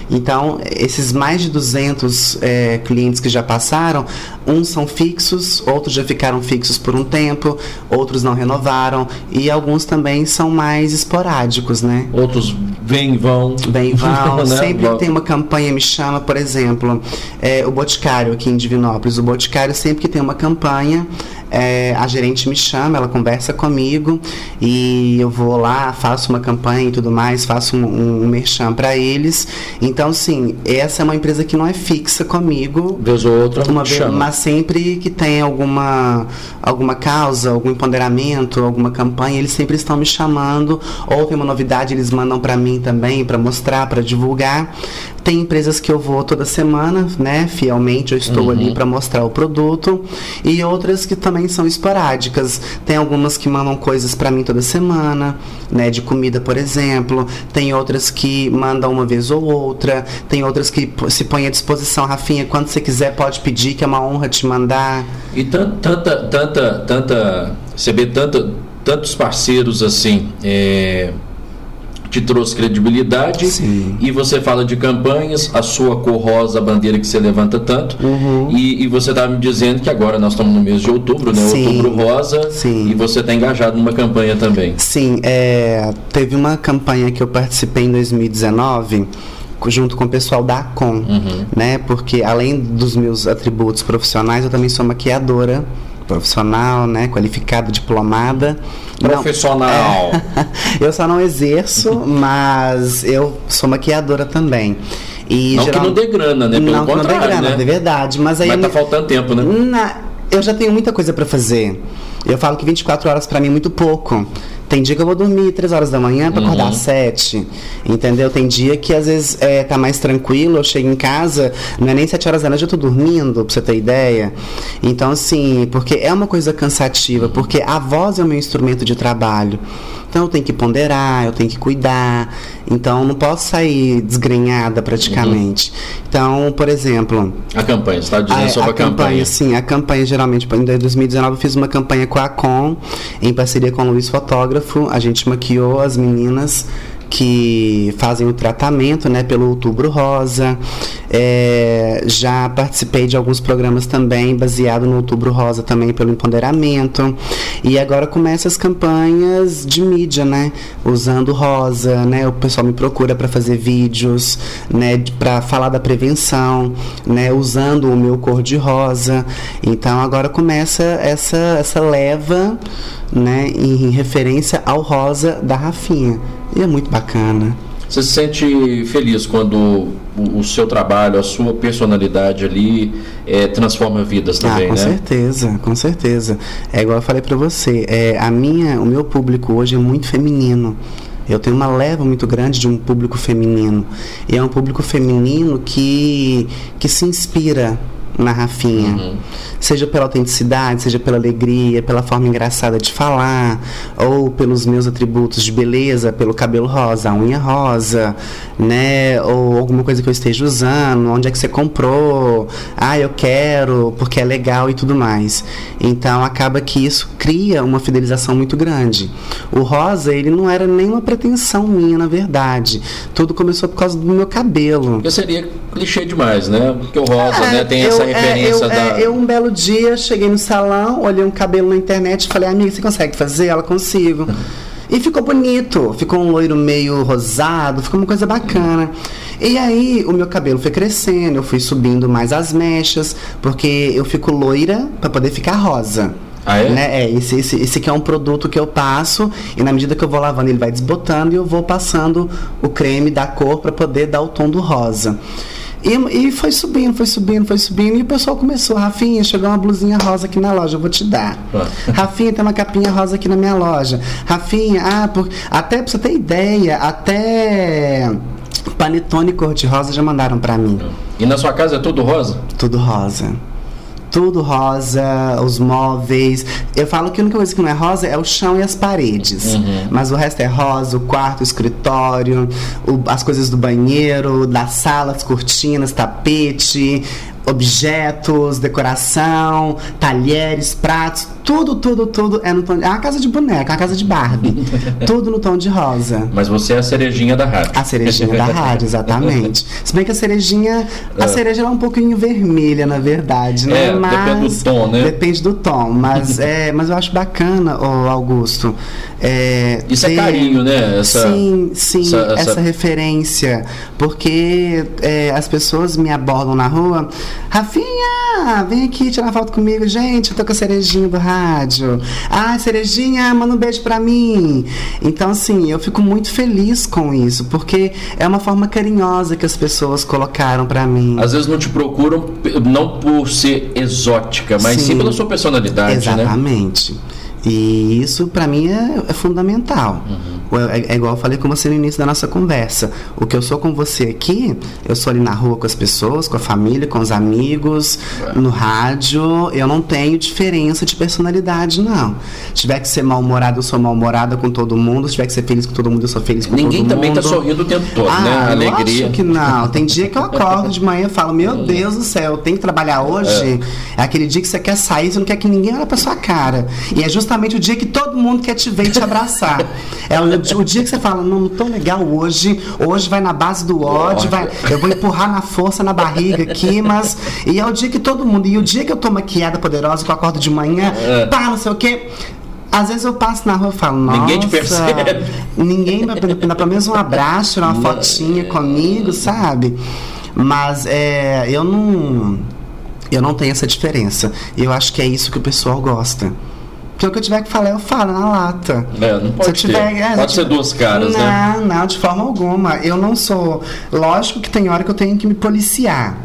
Então, esses mais de 200 é, clientes que já passaram, uns são fixos, outros já ficaram fixos por um tempo, outros não renovaram e alguns também são mais esporádicos, né? Outros vêm e vão. Vêm e vão. né? Sempre que tem uma campanha, me chama, por exemplo, é, o Boticário aqui em Divinópolis. O Boticário, sempre que tem uma campanha, é, a gerente me chama, ela conversa comigo e eu vou lá, faço uma campanha e tudo mais, faço um, um, um merchan para eles. Então, sim, essa é uma empresa que não é fixa comigo. Vez ou outra, uma vez, mas sempre que tem alguma, alguma causa, algum empoderamento, alguma campanha, eles sempre estão me chamando. Ou tem uma novidade, eles mandam para mim também, para mostrar, para divulgar. Tem empresas que eu vou toda semana, né? Fielmente, eu estou uhum. ali para mostrar o produto. E outras que também são esporádicas. Tem algumas que mandam coisas para mim toda semana, né? De comida, por exemplo. Tem outras que mandam uma vez ou outra. Tem outras que se põem à disposição, Rafinha, quando você quiser pode pedir, que é uma honra te mandar. E tanta, tanta, tanta, você vê tantos parceiros assim. É te trouxe credibilidade Sim. e você fala de campanhas, a sua cor rosa, a bandeira que você levanta tanto. Uhum. E, e, você estava me dizendo que agora nós estamos no mês de outubro, né? Sim. Outubro rosa. Sim. E você está engajado numa campanha também. Sim, é, teve uma campanha que eu participei em 2019 junto com o pessoal da ACOM, uhum. né? Porque além dos meus atributos profissionais, eu também sou maquiadora profissional, né? Qualificada, diplomada. Profissional. É, eu só não exerço, mas eu sou maquiadora também. E não geral, que não dê grana, né? Pelo não que não dê grana, né? é verdade. Mas aí. Mas tá faltando tempo, né? Na, eu já tenho muita coisa para fazer. Eu falo que 24 horas para mim é muito pouco. Tem dia que eu vou dormir 3 horas da manhã para acordar uhum. às 7. Entendeu? Tem dia que às vezes é, tá mais tranquilo, eu chego em casa, não é nem 7 horas da noite, eu tô dormindo, pra você ter ideia. Então, assim, porque é uma coisa cansativa, porque a voz é o meu instrumento de trabalho. Então eu tenho que ponderar, eu tenho que cuidar. Então não posso sair desgrenhada praticamente. Uhum. Então, por exemplo. A campanha, você está dizendo a, sobre a, a campanha, campanha. Sim, a campanha geralmente, em 2019 eu fiz uma campanha com a Com, em parceria com o Luiz Fotógrafo. A gente maquiou as meninas que fazem o tratamento né, pelo outubro rosa. É, já participei de alguns programas também, baseado no Outubro Rosa também pelo empoderamento. E agora começa as campanhas de mídia, né? Usando rosa, né? O pessoal me procura para fazer vídeos, né? Para falar da prevenção, né? Usando o meu cor de rosa. Então agora começa essa, essa leva, né? Em referência ao rosa da Rafinha. E é muito bacana. Você se sente feliz quando o, o seu trabalho, a sua personalidade ali é, transforma vidas ah, também, ah, com né? Com certeza, com certeza. É igual eu falei para você, é, a minha, o meu público hoje é muito feminino. Eu tenho uma leva muito grande de um público feminino. E é um público feminino que, que se inspira na Rafinha. Uhum. Seja pela autenticidade, seja pela alegria, pela forma engraçada de falar, ou pelos meus atributos de beleza, pelo cabelo rosa, a unha rosa, né? Ou alguma coisa que eu esteja usando, onde é que você comprou? Ah, eu quero, porque é legal e tudo mais. Então acaba que isso cria uma fidelização muito grande. O rosa, ele não era nenhuma pretensão minha, na verdade. Tudo começou por causa do meu cabelo. Porque seria clichê demais, né? Porque o rosa, é, né, tem eu, essa referência é, eu, da. É, eu um belo dia cheguei no salão, olhei um cabelo na internet e falei, amiga, você consegue fazer? Ela consigo. E ficou bonito, ficou um loiro meio rosado, ficou uma coisa bacana. E aí o meu cabelo foi crescendo, eu fui subindo mais as mechas, porque eu fico loira para poder ficar rosa. Ah, é? Né? é esse, esse, esse aqui é um produto que eu passo e na medida que eu vou lavando ele vai desbotando e eu vou passando o creme da cor para poder dar o tom do rosa. E, e, foi subindo, foi subindo, foi subindo. E o pessoal começou, Rafinha, chegou uma blusinha rosa aqui na loja, eu vou te dar. Ah. Rafinha, tem uma capinha rosa aqui na minha loja. Rafinha, ah, por... até pra você ter ideia, até panetone cor-de-rosa já mandaram para mim. E na sua casa é tudo rosa? Tudo rosa tudo rosa, os móveis. Eu falo que a única coisa que não é rosa é o chão e as paredes. Uhum. Mas o resto é rosa, o quarto, o escritório, o, as coisas do banheiro, da sala, as cortinas, tapete, objetos, decoração, talheres, pratos, tudo, tudo, tudo é no tom. De, é uma casa de boneca, é uma casa de Barbie. tudo no tom de rosa. Mas você é a cerejinha da rádio. A cerejinha da rádio, exatamente. Se bem que a cerejinha. A é. cereja é um pouquinho vermelha, na verdade, né? É, mas, depende do tom, né? Depende do tom. Mas, é, mas eu acho bacana, oh, Augusto. É, Isso é ter, é carinho, né? Essa, sim, sim, essa, essa... essa referência. Porque é, as pessoas me abordam na rua. Rafinha, vem aqui tirar foto comigo. Gente, eu tô com a cerejinha do rádio. Ah, cerejinha, manda um beijo pra mim. Então, assim, eu fico muito feliz com isso, porque é uma forma carinhosa que as pessoas colocaram para mim. Às vezes não te procuram não por ser exótica, mas sim, sim pela sua personalidade, Exatamente. né? Exatamente. E isso para mim é, é fundamental. Uhum. É, é, igual eu falei com você no início da nossa conversa. O que eu sou com você aqui, eu sou ali na rua com as pessoas, com a família, com os amigos, é. no rádio. Eu não tenho diferença de personalidade, não. Se tiver que ser mal-humorado, eu sou mal-humorada com todo mundo. Se tiver que ser feliz com todo mundo, eu sou feliz com Ninguém todo mundo. Ninguém também tá sorrindo o tempo todo, ah, né? Alegria. Acho que não. Tem dia que eu acordo de manhã e falo, meu uhum. Deus do céu, tenho que trabalhar hoje. É. é aquele dia que você quer sair, você não quer que ninguém olhe pra sua cara. E é justamente justamente o dia que todo mundo quer te ver e te abraçar. é o, o, dia que você fala, não, não tô legal hoje, hoje vai na base do ódio, vai, eu vou empurrar na força na barriga aqui, mas. E é o dia que todo mundo. E o dia que eu tô maquiada poderosa, que eu acordo de manhã, é. pá, não sei o quê. Às vezes eu passo na rua e falo, nossa. Ninguém te percebe. Ninguém vai dar pelo menos um abraço, tirar uma fotinha comigo, sabe? Mas é, eu não. Eu não tenho essa diferença. Eu acho que é isso que o pessoal gosta. Porque o que eu tiver que falar, eu falo na lata. É, não pode se tiver, é, pode ser duas caras, não, né? Não, não, de forma alguma. Eu não sou. Lógico que tem hora que eu tenho que me policiar.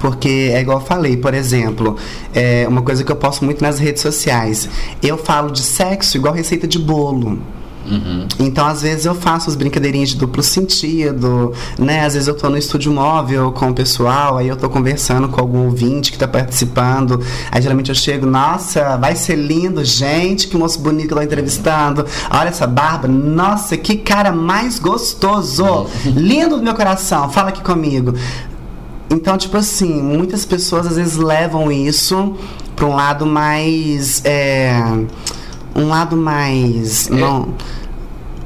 Porque é igual eu falei, por exemplo, é uma coisa que eu posto muito nas redes sociais. Eu falo de sexo igual receita de bolo. Uhum. Então, às vezes, eu faço as brincadeirinhas de duplo sentido, né? Às vezes eu tô no estúdio móvel com o pessoal, aí eu tô conversando com algum ouvinte que tá participando. Aí geralmente eu chego, nossa, vai ser lindo, gente, que moço bonito que eu tô entrevistando. Olha essa barba, nossa, que cara mais gostoso! Uhum. Lindo do meu coração, fala aqui comigo. Então, tipo assim, muitas pessoas às vezes levam isso para um lado mais. É, um lado mais. É. Não,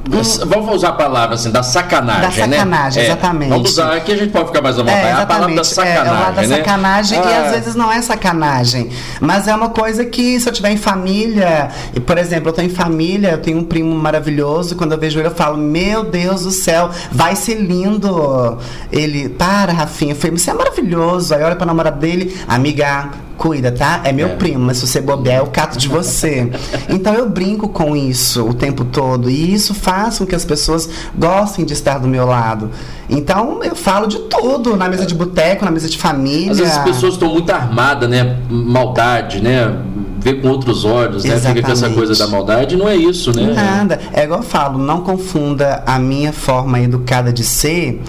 um, vamos usar a palavra assim, da sacanagem, da né? sacanagem, né? exatamente. vamos usar, aqui a gente pode ficar mais à vontade. É, é a palavra da sacanagem, é, é o lado da né? sacanagem ah. e às vezes não é sacanagem, mas é uma coisa que se eu tiver em família, e por exemplo, eu tô em família, eu tenho um primo maravilhoso, quando eu vejo ele eu falo, meu Deus do céu, vai ser lindo. Ele, para, Rafinha, eu falei, você é maravilhoso. Aí olha pra namorada dele, amiga, cuida, tá? É meu é. primo, mas se você bobear, eu cato de você. então eu brinco com isso o tempo todo. E isso faz com que as pessoas gostem de estar do meu lado. Então eu falo de tudo, na mesa de boteco, na mesa de família. Às vezes as pessoas estão muito armadas, né? Maldade, né? Vê com outros olhos, né? Exatamente. Fica com essa coisa da maldade, não é isso, né? Nada. É igual eu falo, não confunda a minha forma educada de ser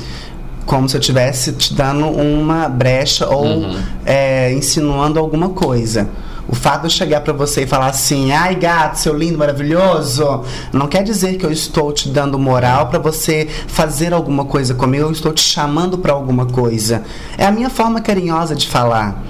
como se eu estivesse te dando uma brecha ou uhum. é, insinuando alguma coisa. O fato de eu chegar para você e falar assim, ai gato, seu lindo, maravilhoso, não quer dizer que eu estou te dando moral para você fazer alguma coisa comigo, eu estou te chamando para alguma coisa. É a minha forma carinhosa de falar.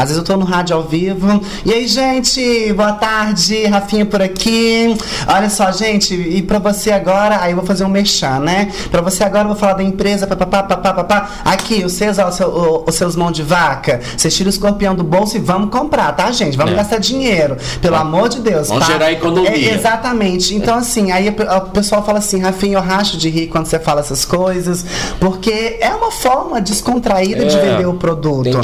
Às vezes eu tô no rádio ao vivo. E aí, gente, boa tarde, Rafinha por aqui. Olha só, gente, e pra você agora, aí eu vou fazer um mexã, né? Pra você agora eu vou falar da empresa, papapá, papapá. Aqui, os seus, ó, seu, os seus mãos de vaca. Vocês tiram o escorpião do bolso e vamos comprar, tá, gente? Vamos é. gastar dinheiro. Pelo amor de Deus. Vamos tá? gerar economia. É, exatamente. Então, assim, aí o pessoal fala assim, Rafinha, eu racho de rir quando você fala essas coisas, porque é uma forma descontraída é. de vender o produto.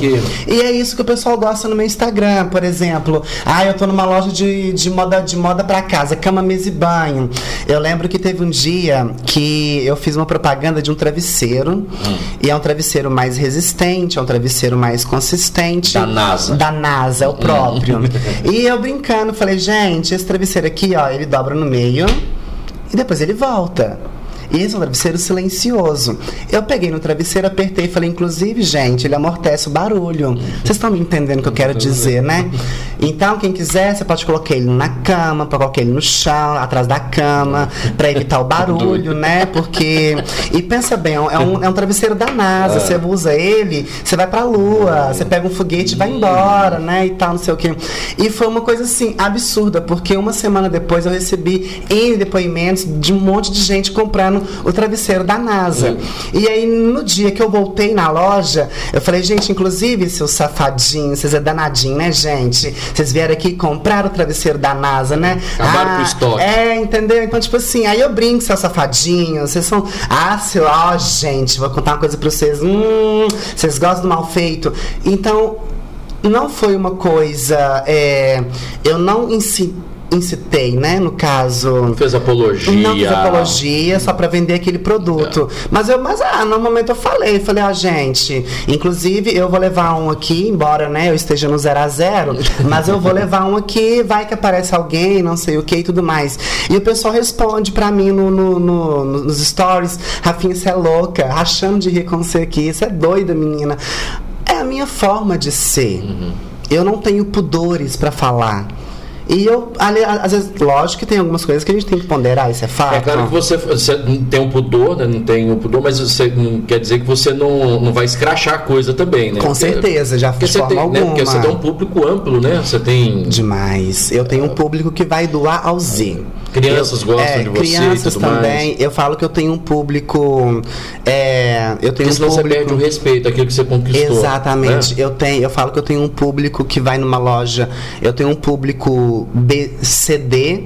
E é isso que o pessoal pessoal gosta no meu Instagram, por exemplo. Ah, eu tô numa loja de, de moda de moda para casa, cama, mesa e banho. Eu lembro que teve um dia que eu fiz uma propaganda de um travesseiro. Hum. E é um travesseiro mais resistente, é um travesseiro mais consistente. Da NASA. Da NASA, é o próprio. Hum. e eu brincando, falei, gente, esse travesseiro aqui, ó, ele dobra no meio e depois ele volta. Esse é um travesseiro silencioso. Eu peguei no travesseiro, apertei e falei, inclusive, gente, ele amortece o barulho. Vocês estão me entendendo o que eu quero dizer, né? Então, quem quiser, você pode colocar ele na cama, pode colocar ele no chão, atrás da cama, para evitar o barulho, né? Porque. E pensa bem, é um, é um travesseiro da NASA. É. Você usa ele, você vai pra lua, você pega um foguete e vai embora, né? E tal, não sei o quê. E foi uma coisa assim, absurda, porque uma semana depois eu recebi N depoimentos de um monte de gente comprando o travesseiro da NASA. E aí, no dia que eu voltei na loja, eu falei, gente, inclusive, seus safadinhos, vocês é danadinho, né, gente? Vocês vieram aqui comprar o travesseiro da NASA, né? Acabaram ah, com o estoque. É, entendeu? Então, tipo assim, aí eu brinco, seus safadinhos, vocês são. Ah, seu, ó, gente, vou contar uma coisa pra vocês. Hum, vocês gostam do mal feito. Então, não foi uma coisa. É, eu não incitei incitei, né? No caso. Não fez apologia. Não fiz apologia, só para vender aquele produto. É. Mas eu, mas ah, no momento eu falei, falei, ah, gente, inclusive eu vou levar um aqui, embora, né, eu esteja no zero a zero, mas eu vou levar um aqui, vai que aparece alguém, não sei o que e tudo mais. E o pessoal responde para mim no, no, no, nos stories, Rafinha, você é louca, rachando de rir com você aqui, você é doida, menina. É a minha forma de ser. Uhum. Eu não tenho pudores para falar. E eu, ali, às vezes, lógico que tem algumas coisas que a gente tem que ponderar, isso é fato. É claro que você, você tem um pudor, né? não tem um pudor, mas você não quer dizer que você não, não vai escrachar a coisa também, né? Com certeza, já fiz forma tem, alguma. Né? Porque você tem um público amplo, né? Você tem... Demais. Eu tenho um público que vai do A ao Z. Crianças eu, gostam é, de você Crianças também. Mais. Eu falo que eu tenho um público... É, eu tenho porque um público... você perde o respeito, aquilo que você conquistou. Exatamente. Né? Eu, tenho, eu falo que eu tenho um público que vai numa loja... Eu tenho um público... B, CD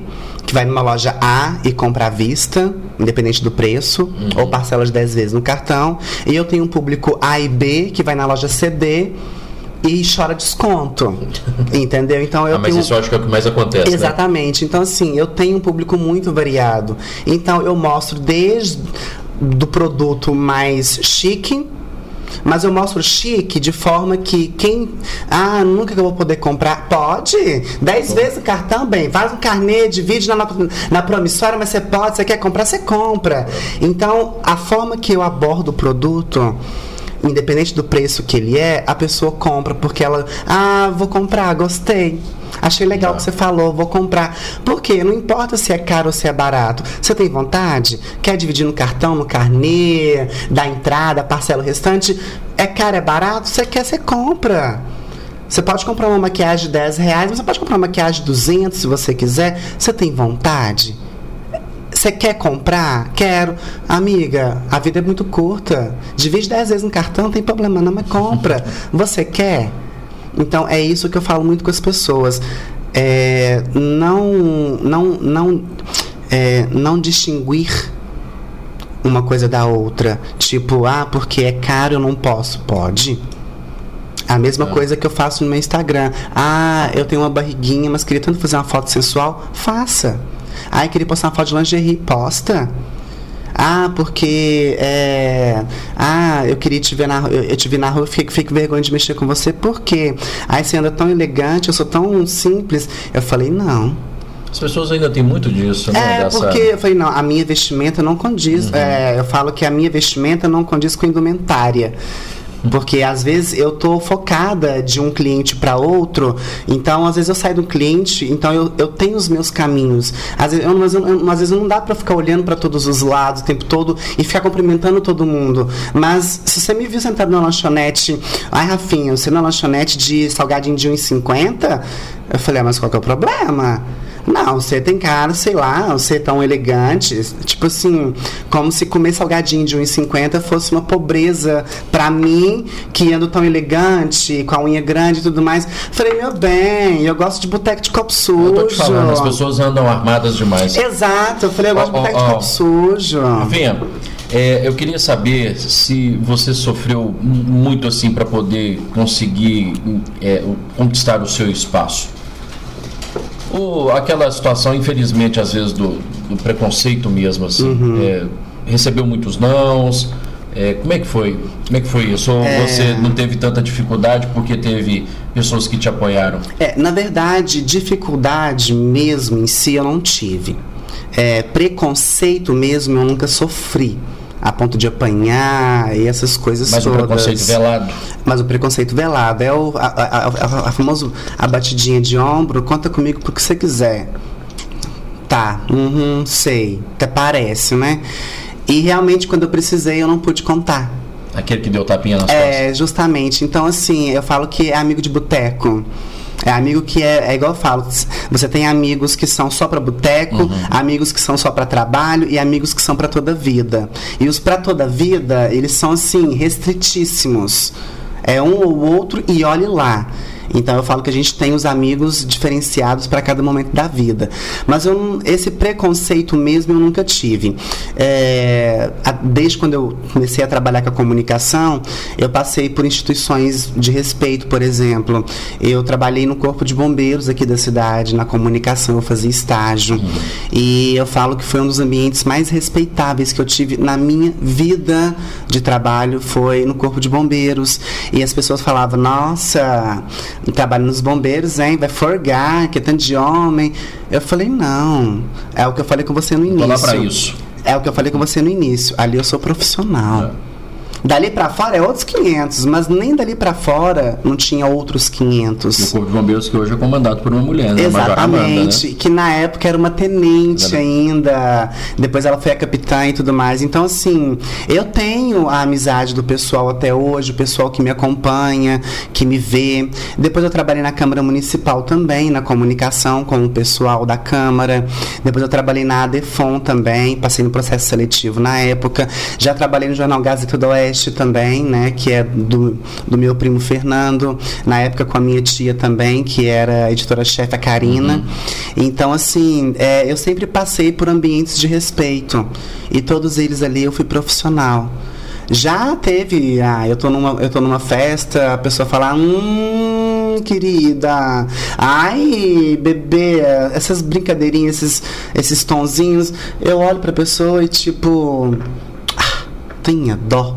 que vai numa loja A e compra à vista, independente do preço, uhum. ou parcela de 10 vezes no cartão. E eu tenho um público A e B que vai na loja CD e chora desconto. entendeu? Então eu ah, mas tenho... isso eu acho que é o que mais acontece. Né? Exatamente. Né? Então, assim, eu tenho um público muito variado. Então eu mostro desde do produto mais chique mas eu mostro chique de forma que quem. Ah, nunca que eu vou poder comprar. Pode! Dez vezes o cartão, bem. Faz um carnê, divide na, na promissória, mas você pode, você quer comprar, você compra. Então, a forma que eu abordo o produto independente do preço que ele é, a pessoa compra porque ela, ah, vou comprar, gostei. Achei legal o que você falou, vou comprar. Por quê? Não importa se é caro ou se é barato. Você tem vontade? Quer dividir no cartão, no carnê, da entrada, parcela o restante? É caro, é barato? Você quer, você compra. Você pode comprar uma maquiagem de 10 reais, mas você pode comprar uma maquiagem de 200 se você quiser. Você tem vontade? Você quer comprar? Quero. Amiga, a vida é muito curta. Divide 10 vezes no cartão, não tem problema não, mas compra. Você quer? Então é isso que eu falo muito com as pessoas. É, não, não, não, é, não distinguir uma coisa da outra. Tipo, ah, porque é caro eu não posso. Pode. A mesma é. coisa que eu faço no meu Instagram. Ah, eu tenho uma barriguinha, mas queria tanto fazer uma foto sensual. Faça. Ah, queria postar uma foto de lingerie. Posta. Ah, porque é, ah, eu queria te ver na eu, eu te vi na rua, fico, fico vergonha de mexer com você. Por quê? Aí você anda tão elegante, eu sou tão simples. Eu falei, não. As pessoas ainda têm muito disso, né? É, Dessa... porque eu falei, não, a minha vestimenta não condiz. Uhum. É, eu falo que a minha vestimenta não condiz com indumentária. Porque às vezes eu tô focada de um cliente para outro, então às vezes eu saio do cliente, então eu, eu tenho os meus caminhos. Às vezes, eu, mas eu, às vezes não dá para ficar olhando para todos os lados o tempo todo e ficar cumprimentando todo mundo. Mas se você me viu sentado na lanchonete, ai Rafinha, você na lanchonete de salgadinho de 1,50, eu falei, ah, mas qual que é o problema? Não, você tem cara, sei lá, você é tão elegante. Tipo assim, como se comer salgadinho de 1,50 fosse uma pobreza para mim, que ando tão elegante, com a unha grande e tudo mais. Falei, meu bem, eu gosto de boteco de copo sujo. Eu tô te falando, as pessoas andam armadas demais. Exato, eu falei, eu gosto oh, de boteco oh, de copo sujo. Vinha, é, eu queria saber se você sofreu muito assim para poder conseguir é, conquistar o seu espaço. O, aquela situação, infelizmente, às vezes, do, do preconceito mesmo, assim. Uhum. É, recebeu muitos nãos. É, como é que foi? Como é que foi isso? Ou é... você não teve tanta dificuldade porque teve pessoas que te apoiaram? É, na verdade, dificuldade mesmo em si eu não tive. É, preconceito mesmo eu nunca sofri a ponto de apanhar e essas coisas Mas todas. Mas o preconceito velado. Mas o preconceito velado é o, a, a, a, a famosa a batidinha de ombro, conta comigo pro que você quiser. Tá, uhum, sei, até parece, né? E realmente quando eu precisei eu não pude contar. Aquele que deu tapinha nas é, costas. É, justamente. Então, assim, eu falo que é amigo de boteco. É amigo que é, é igual eu falo, você tem amigos que são só para boteco, uhum. amigos que são só para trabalho e amigos que são para toda vida. E os para toda vida, eles são assim restritíssimos. É um ou outro e olhe lá. Então eu falo que a gente tem os amigos diferenciados para cada momento da vida. Mas eu, esse preconceito mesmo eu nunca tive. É, desde quando eu comecei a trabalhar com a comunicação, eu passei por instituições de respeito, por exemplo. Eu trabalhei no Corpo de Bombeiros aqui da cidade, na comunicação, eu fazia estágio. Uhum. E eu falo que foi um dos ambientes mais respeitáveis que eu tive na minha vida de trabalho, foi no Corpo de Bombeiros. E as pessoas falavam, nossa, trabalho nos bombeiros, hein? Vai forgar, que é tanto de homem. Eu falei, não. É o que eu falei com você no início. Tô lá pra isso. É o que eu falei com você no início. Ali eu sou profissional. É. Dali para fora é outros 500, mas nem dali para fora não tinha outros 500. E o Corpo de Bombeiros que hoje é comandado por uma mulher, né? Exatamente, Amanda, né? que na época era uma tenente ainda, depois ela foi a capitã e tudo mais. Então, assim, eu tenho a amizade do pessoal até hoje, o pessoal que me acompanha, que me vê. Depois eu trabalhei na Câmara Municipal também, na comunicação com o pessoal da Câmara. Depois eu trabalhei na ADEFON também, passei no processo seletivo na época. Já trabalhei no Jornal Gazeta do Oeste também, né? Que é do, do meu primo Fernando, na época com a minha tia também, que era editora-chefe, a Karina. Uhum. Então, assim, é, eu sempre passei por ambientes de respeito. E todos eles ali eu fui profissional. Já teve, ah, eu tô numa, eu tô numa festa, a pessoa fala, hum, querida, ai, bebê, essas brincadeirinhas, esses, esses tonzinhos, eu olho pra pessoa e tipo, ah, tenha dó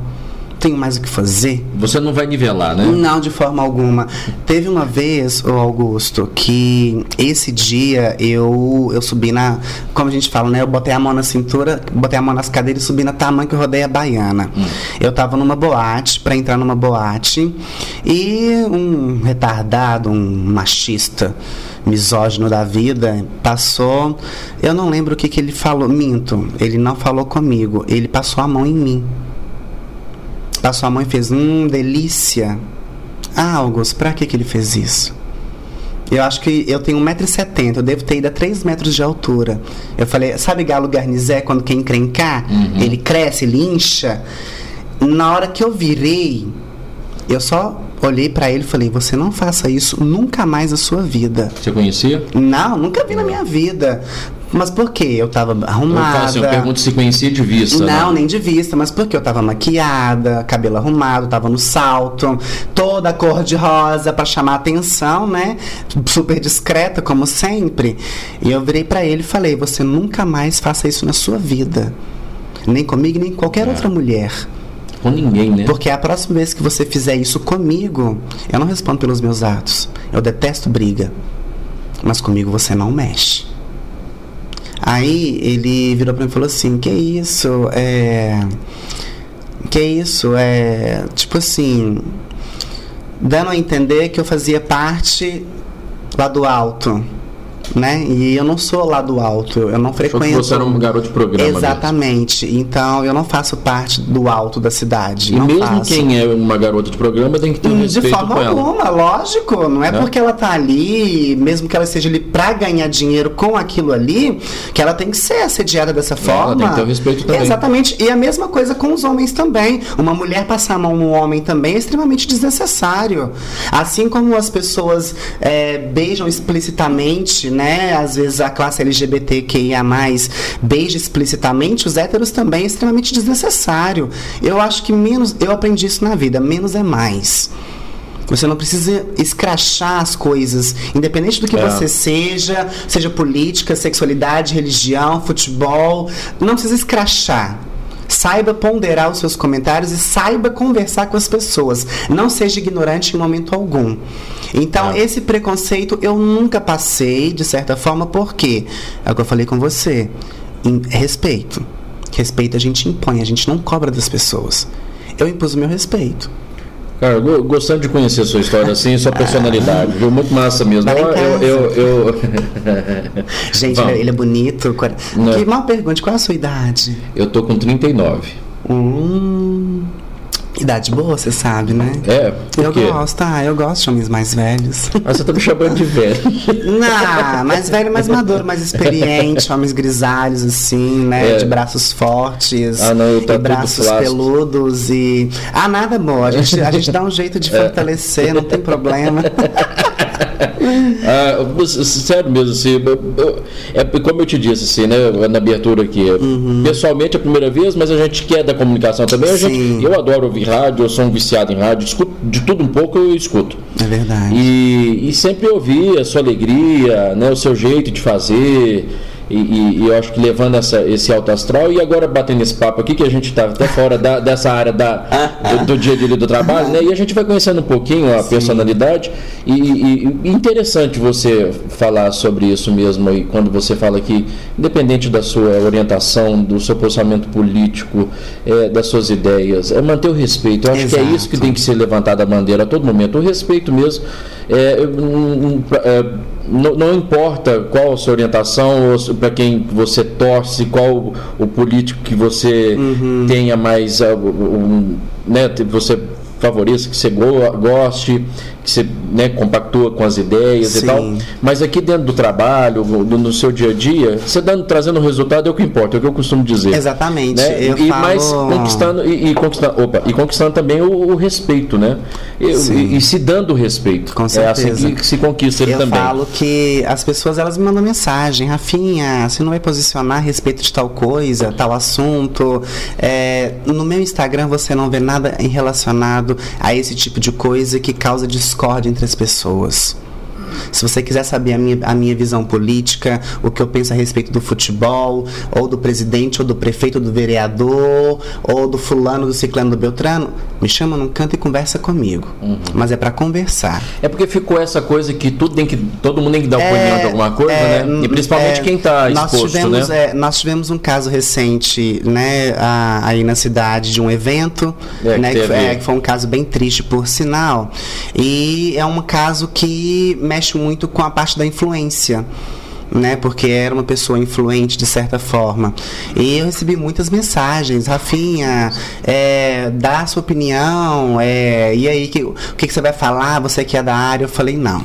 tenho mais o que fazer. Você não vai nivelar, né? Não, de forma alguma. Teve uma vez, o Augusto, que esse dia eu, eu subi na. Como a gente fala, né? Eu botei a mão na cintura, botei a mão nas cadeiras e subi na tamanho que eu rodei a baiana. Hum. Eu tava numa boate, para entrar numa boate, e um retardado, um machista misógino da vida, passou. Eu não lembro o que, que ele falou. Minto, ele não falou comigo. Ele passou a mão em mim. A sua mãe fez, hum, delícia. Ah, Augusto, pra que, que ele fez isso? Eu acho que eu tenho 1,70m, eu devo ter ido a 3 metros de altura. Eu falei, sabe galo garnizé, quando quer encrencar, uhum. ele cresce, ele incha? Na hora que eu virei, eu só olhei para ele e falei: Você não faça isso nunca mais na sua vida. Você conhecia? Não, nunca vi na minha vida. Mas por quê? Eu tava arrumada. Eu, assim, eu pergunto se conhecia de vista. Não, né? nem de vista, mas porque eu tava maquiada, cabelo arrumado, tava no salto, toda cor de rosa para chamar atenção, né? Super discreta, como sempre. E eu virei para ele e falei: Você nunca mais faça isso na sua vida. Nem comigo, nem com qualquer é. outra mulher com ninguém, né? Porque a próxima vez que você fizer isso comigo, eu não respondo pelos meus atos. Eu detesto briga. Mas comigo você não mexe. Aí ele virou para mim e falou assim: Que isso? É. Que isso? É. Tipo assim. Dando a entender que eu fazia parte lá do alto né? E eu não sou lá do alto, eu não frequento. Você era um garoto de programa. Exatamente. Mesmo. Então eu não faço parte do alto da cidade. E não mesmo faço. quem é uma garota de programa tem que ter um de respeito forma com ela. alguma, lógico. Não é, é, porque ela tá ali, mesmo que ela esteja ali pra ganhar dinheiro com aquilo ali, que ela tem que ser assediada dessa forma. Ela tem que ter o respeito também. Exatamente. E a mesma coisa com os homens também. Uma mulher passar a mão no homem também é extremamente desnecessário. Assim como as pessoas é, beijam explicitamente, né? Às vezes a classe LGBTQIA+, beija explicitamente, os héteros também é extremamente desnecessário. Eu acho que menos, eu aprendi isso na vida, menos é mais. Você não precisa escrachar as coisas, independente do que é. você seja, seja política, sexualidade, religião, futebol, não precisa escrachar. Saiba ponderar os seus comentários e saiba conversar com as pessoas. Não seja ignorante em momento algum. Então, é. esse preconceito eu nunca passei, de certa forma, porque é o que eu falei com você. Em respeito. Respeito a gente impõe, a gente não cobra das pessoas. Eu impus o meu respeito. Cara, gostando de conhecer a sua história assim, sua personalidade, viu? Muito massa mesmo. Eu, eu, eu, eu... Gente, ele é bonito. Não. Que mal pergunte, qual é a sua idade? Eu tô com 39. Hum. Idade boa, você sabe, né? É, por Eu quê? gosto, ah, eu gosto de homens mais velhos. Mas ah, você tá me chamando de velho. Não, mais velho, mais maduro, mais experiente, homens grisalhos, assim, né? É. De braços fortes. Ah, não, tá e braços peludos e. Ah, nada bom. A gente, a gente dá um jeito de é. fortalecer, é. não tem problema. ah, sério mesmo, assim, é como eu te disse, assim, né, na abertura aqui, uhum. pessoalmente é a primeira vez, mas a gente quer da comunicação também, gente, eu adoro ouvir rádio, eu sou um viciado em rádio, escuto de tudo um pouco eu escuto. É verdade. E, e sempre ouvir a sua alegria, né, o seu jeito de fazer, e, e, e, eu acho que levando essa, esse alto astral e agora batendo esse papo aqui, que a gente está até fora da, dessa área da, do, do, dia a dia do trabalho, né? E a gente vai conhecendo um pouquinho a Sim. personalidade. E, e, interessante você falar sobre isso mesmo aí, quando você fala que, independente da sua orientação, do seu posicionamento político, é, das suas ideias, é manter o respeito. Eu acho Exato. que é isso que tem que ser levantado a bandeira a todo momento. O respeito mesmo. É, é, não, não, importa qual a sua orientação, para quem você torce, qual o político que você uhum. tenha mais. Um, né, você favoreça, que você goste, que você né, compactua com as ideias Sim. e tal. Mas aqui dentro do trabalho, no, no, seu dia a dia, você dando, trazendo o resultado é o que importa, é o que eu costumo dizer. Exatamente. Né? e falo... mais conquistando e, e, conquistando, opa, e conquistando também o, o respeito, né? E, e, e, se dando respeito. Com certeza. É assim que se conquista ele eu também. Eu falo que as pessoas elas me mandam mensagem, Rafinha, você não vai posicionar a respeito de tal coisa, tal assunto. É, no meu Instagram você não vê nada em relacionado a esse tipo de coisa que causa discussão discórdia entre as pessoas. Se você quiser saber a minha, a minha visão política, o que eu penso a respeito do futebol, ou do presidente, ou do prefeito, ou do vereador, ou do fulano, do ciclano, do beltrano, me chama num canto e conversa comigo. Uhum. Mas é para conversar. É porque ficou essa coisa que tudo tem que todo mundo tem que dar é, opinião de alguma coisa, é, né? E principalmente é, quem está exposto, nós tivemos, né? É, nós tivemos um caso recente, né, aí na cidade de um evento, é, né, que, que, foi, é, que foi um caso bem triste por sinal. E é um caso que mexe muito com a parte da influência. Né, porque era uma pessoa influente de certa forma. E eu recebi muitas mensagens, Rafinha, é, dá a sua opinião, é, e aí, que, o que, que você vai falar? Você que é da área? Eu falei, não.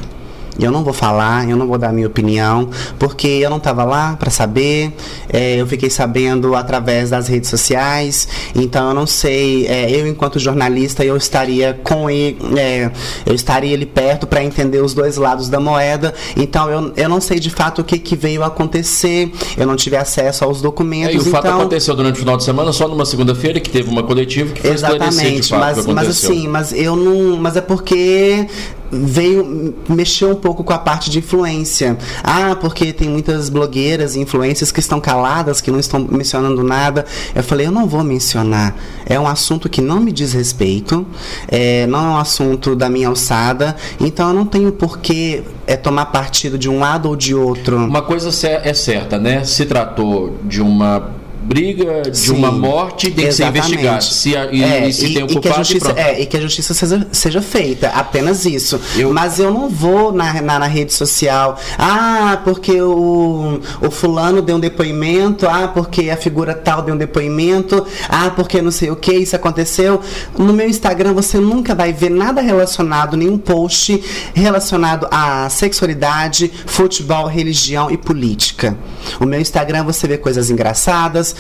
Eu não vou falar, eu não vou dar minha opinião, porque eu não estava lá para saber, é, eu fiquei sabendo através das redes sociais, então eu não sei, é, eu enquanto jornalista, eu estaria com ele, é, eu estaria ali perto para entender os dois lados da moeda, então eu, eu não sei de fato o que, que veio acontecer, eu não tive acesso aos documentos. É, e o fato então... aconteceu durante o final de semana, só numa segunda-feira, que teve uma coletiva que foi Exatamente, mas, mas assim, mas eu não. Mas é porque veio mexer um pouco com a parte de influência. Ah, porque tem muitas blogueiras e influências que estão caladas, que não estão mencionando nada. Eu falei, eu não vou mencionar. É um assunto que não me diz respeito, é, não é um assunto da minha alçada, então eu não tenho por que é, tomar partido de um lado ou de outro. Uma coisa é certa, né? Se tratou de uma briga de Sim, uma morte tem que ser investigado. Se a, e, é, e se e, tem um culpado, e que a justiça, é, e que a justiça seja, seja feita, apenas isso. Eu, Mas eu não vou na, na, na, rede social, ah, porque o, o fulano deu um depoimento, ah, porque a figura tal deu um depoimento, ah, porque não sei o que, isso aconteceu. No meu Instagram você nunca vai ver nada relacionado, nenhum post relacionado à sexualidade, futebol, religião e política. O meu Instagram você vê coisas engraçadas,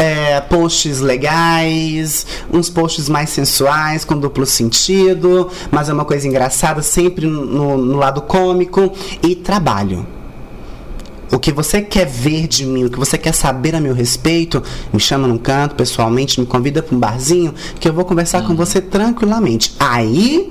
é, posts legais, uns posts mais sensuais, com duplo sentido, mas é uma coisa engraçada, sempre no, no lado cômico e trabalho. O que você quer ver de mim, o que você quer saber a meu respeito, me chama num canto pessoalmente, me convida para um barzinho, que eu vou conversar com uhum. você tranquilamente. Aí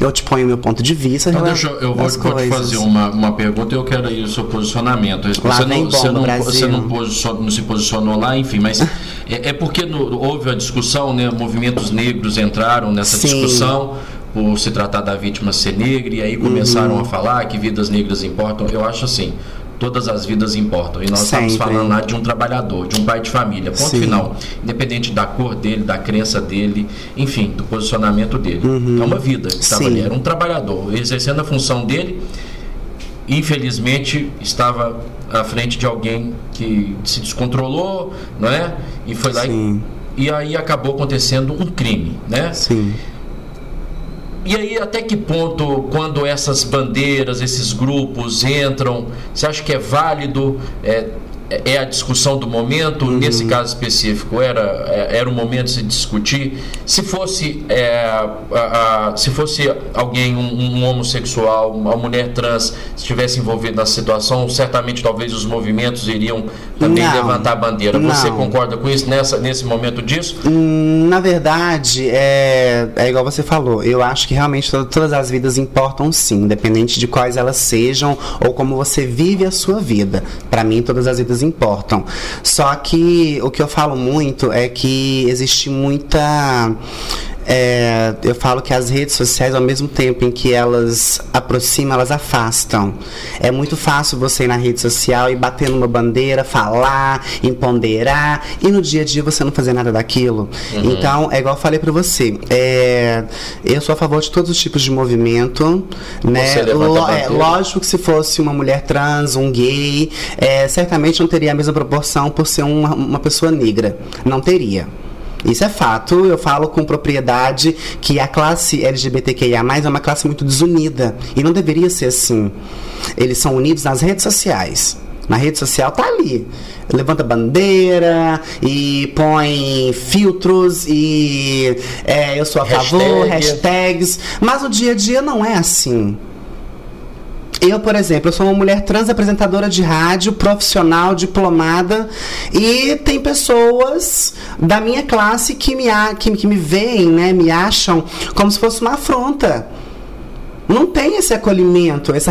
eu te ponho o meu ponto de vista. Então, deixa eu, vou, vou te fazer uma, uma pergunta e eu quero aí o seu posicionamento. Lá você não, você, não, você não, posicionou, não, se posicionou lá, enfim, mas é, é porque no, houve a discussão, né? Movimentos negros entraram nessa Sim. discussão por se tratar da vítima ser negra e aí começaram uhum. a falar que vidas negras importam. Eu acho assim, todas as vidas importam. E nós Sempre. estamos falando lá de um trabalhador, de um pai de família, ponto Sim. final. Independente da cor dele, da crença dele, enfim, do posicionamento dele. Uhum. É uma vida que estava ali, era um trabalhador, exercendo a função dele. Infelizmente, estava à frente de alguém que se descontrolou, não é? E foi lá e, e aí acabou acontecendo um crime, né? Sim. E aí, até que ponto, quando essas bandeiras, esses grupos entram, você acha que é válido é, é a discussão do momento, uhum. nesse caso específico, era, é, era o momento de se discutir. Se fosse, é, a, a, se fosse alguém, um, um, homossexual, uma mulher trans, estivesse envolvido nessa situação, certamente talvez os movimentos iriam também não, levantar a bandeira. Não. Você concorda com isso nessa, nesse momento disso? Hum, na verdade, é, é igual você falou. Eu acho que realmente todas as vidas importam sim, independente de quais elas sejam ou como você vive a sua vida. Para mim, todas as vidas importam. Só que o que eu falo muito é que existe muita é, eu falo que as redes sociais, ao mesmo tempo em que elas aproximam, elas afastam. É muito fácil você ir na rede social e bater numa bandeira, falar, empoderar, e no dia a dia você não fazer nada daquilo. Uhum. Então, é igual eu falei para você, é, eu sou a favor de todos os tipos de movimento, né? É, lógico que se fosse uma mulher trans, um gay, é, certamente não teria a mesma proporção por ser uma, uma pessoa negra. Não teria. Isso é fato, eu falo com propriedade que a classe LGBTQIA é uma classe muito desunida. E não deveria ser assim. Eles são unidos nas redes sociais. Na rede social tá ali. Levanta bandeira e põe filtros e é, eu sou a favor, Hashtag. hashtags. Mas o dia a dia não é assim. Eu, por exemplo, eu sou uma mulher trans apresentadora de rádio, profissional, diplomada, e tem pessoas da minha classe que me, que, que me veem, né, me acham como se fosse uma afronta. Não tem esse acolhimento, essa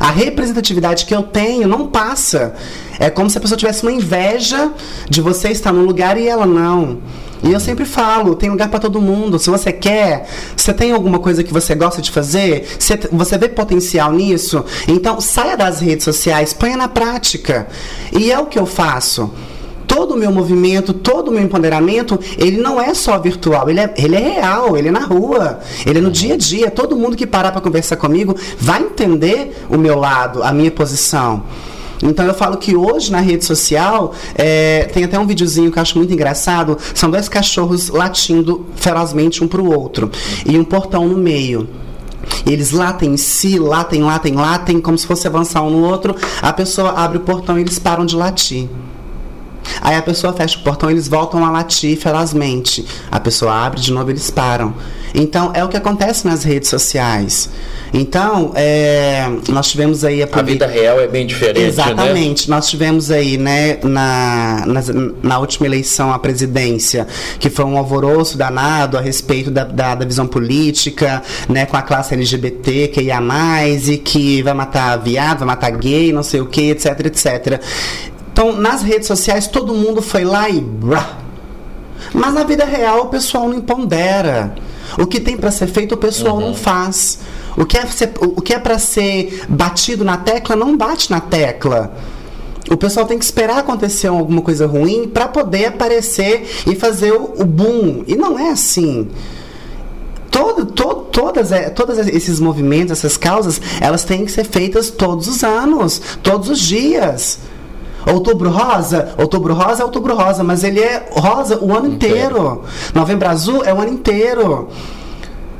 a representatividade que eu tenho não passa. É como se a pessoa tivesse uma inveja de você estar num lugar e ela não. E eu sempre falo, tem lugar para todo mundo. Se você quer, você tem alguma coisa que você gosta de fazer, você, você vê potencial nisso, então saia das redes sociais, ponha na prática. E é o que eu faço todo o meu movimento, todo o meu empoderamento, ele não é só virtual, ele é, ele é real, ele é na rua, ele é no dia a dia. Todo mundo que parar para conversar comigo vai entender o meu lado, a minha posição. Então eu falo que hoje na rede social é, tem até um videozinho que eu acho muito engraçado. São dois cachorros latindo ferozmente um para o outro e um portão no meio. Eles latem em si, latem, latem, latem, como se fosse avançar um no outro. A pessoa abre o portão e eles param de latir. Aí a pessoa fecha o portão, eles voltam a latir ferozmente. A pessoa abre de novo, eles param. Então é o que acontece nas redes sociais. Então, é, nós tivemos aí a, a vida real é bem diferente. Né? Exatamente. Né? Nós tivemos aí, né, na, na, na, última eleição à presidência, que foi um alvoroço danado a respeito da, da, da visão política, né, com a classe LGBT, que ia mais, e que vai matar viado, vai matar gay, não sei o que, etc, etc. Então, nas redes sociais, todo mundo foi lá e. Mas na vida real, o pessoal não impondera. O que tem para ser feito, o pessoal uhum. não faz. O que é, o que é para ser batido na tecla, não bate na tecla. O pessoal tem que esperar acontecer alguma coisa ruim para poder aparecer e fazer o, o boom. E não é assim. Todo, todo, todas, é, todos esses movimentos, essas causas, elas têm que ser feitas todos os anos, todos os dias. Outubro rosa, outubro rosa é outubro rosa, mas ele é rosa o ano inteiro. Novembro azul é o ano inteiro.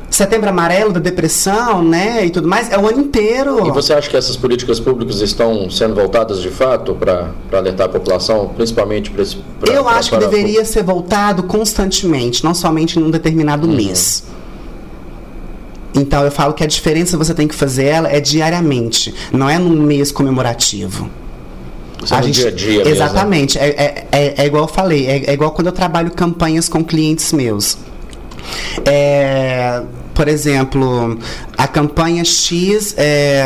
Setembro amarelo da depressão, né, e tudo mais, é o ano inteiro. E você acha que essas políticas públicas estão sendo voltadas de fato para alertar a população, principalmente para Eu pra, acho que deveria ser voltado constantemente, não somente num determinado uhum. mês. Então eu falo que a diferença você tem que fazer ela é diariamente, não é num mês comemorativo. Isso a é gente, dia a dia Exatamente. É, é, é, é, igual eu falei, é, é, igual quando eu trabalho campanhas com clientes meus. É, por exemplo, a campanha X é,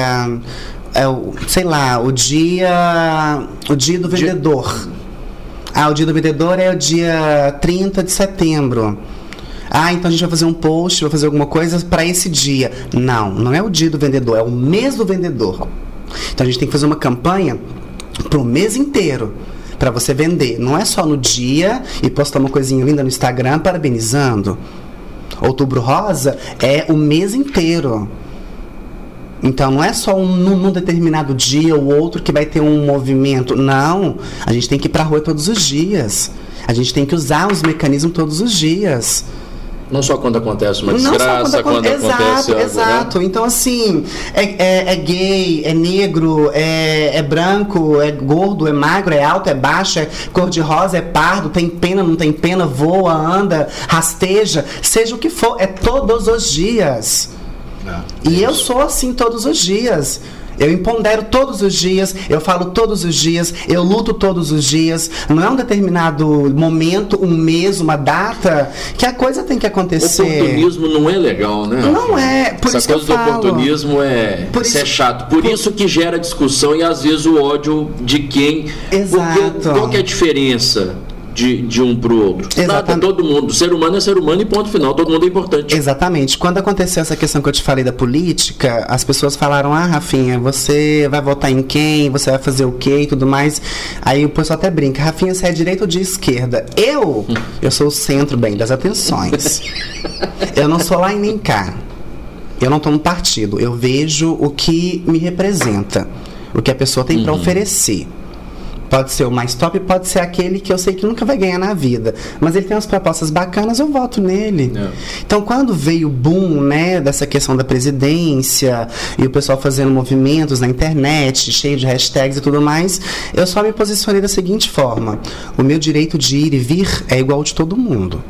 é o, sei lá, o dia, o dia do vendedor. Ah, o dia do vendedor é o dia 30 de setembro. Ah, então a gente vai fazer um post, vai fazer alguma coisa para esse dia. Não, não é o dia do vendedor, é o mês do vendedor. Então a gente tem que fazer uma campanha para o mês inteiro para você vender. Não é só no dia e postar uma coisinha linda no Instagram parabenizando. Outubro Rosa é o mês inteiro. Então não é só um, num, determinado dia ou outro que vai ter um movimento. Não. A gente tem que ir para a rua todos os dias. A gente tem que usar os mecanismos todos os dias. Não só quando acontece uma desgraça, quando, quando exato, acontece algo, né? Exato, né? Então, assim, é, é, é, gay, é negro, é, é branco, é gordo, é magro, é alto, é baixo, é cor-de-rosa, é pardo, tem pena, não tem pena, voa, anda, rasteja, seja o que for, é todos os dias. Ah, e eu sou assim todos os dias. Eu empodero todos os dias, eu falo todos os dias, eu luto todos os dias. Não é um determinado momento, um mês, uma data que a coisa tem que acontecer. O oportunismo não é legal, né? Não é. Por Essa isso coisa que eu do oportunismo é, por isso, é chato. Por, por, isso que gera discussão e às vezes o ódio de quem. Exato. Porque, qual que é a diferença? De, de um para o outro. Exatamente. Nada, todo mundo. Ser humano é ser humano e ponto final. Todo mundo é importante. Exatamente. Quando aconteceu essa questão que eu te falei da política, as pessoas falaram: Ah, Rafinha, você vai votar em quem? Você vai fazer o quê e tudo mais. Aí o pessoal até brinca: Rafinha, você é direita ou de esquerda? Eu? Eu sou o centro, bem, das atenções. eu não sou lá e nem cá. Eu não estou no partido. Eu vejo o que me representa. O que a pessoa tem uhum. para oferecer. Pode ser o mais top, pode ser aquele que eu sei que nunca vai ganhar na vida. Mas ele tem umas propostas bacanas, eu voto nele. É. Então, quando veio o boom, né, dessa questão da presidência e o pessoal fazendo movimentos na internet, cheio de hashtags e tudo mais, eu só me posicionei da seguinte forma: o meu direito de ir e vir é igual ao de todo mundo.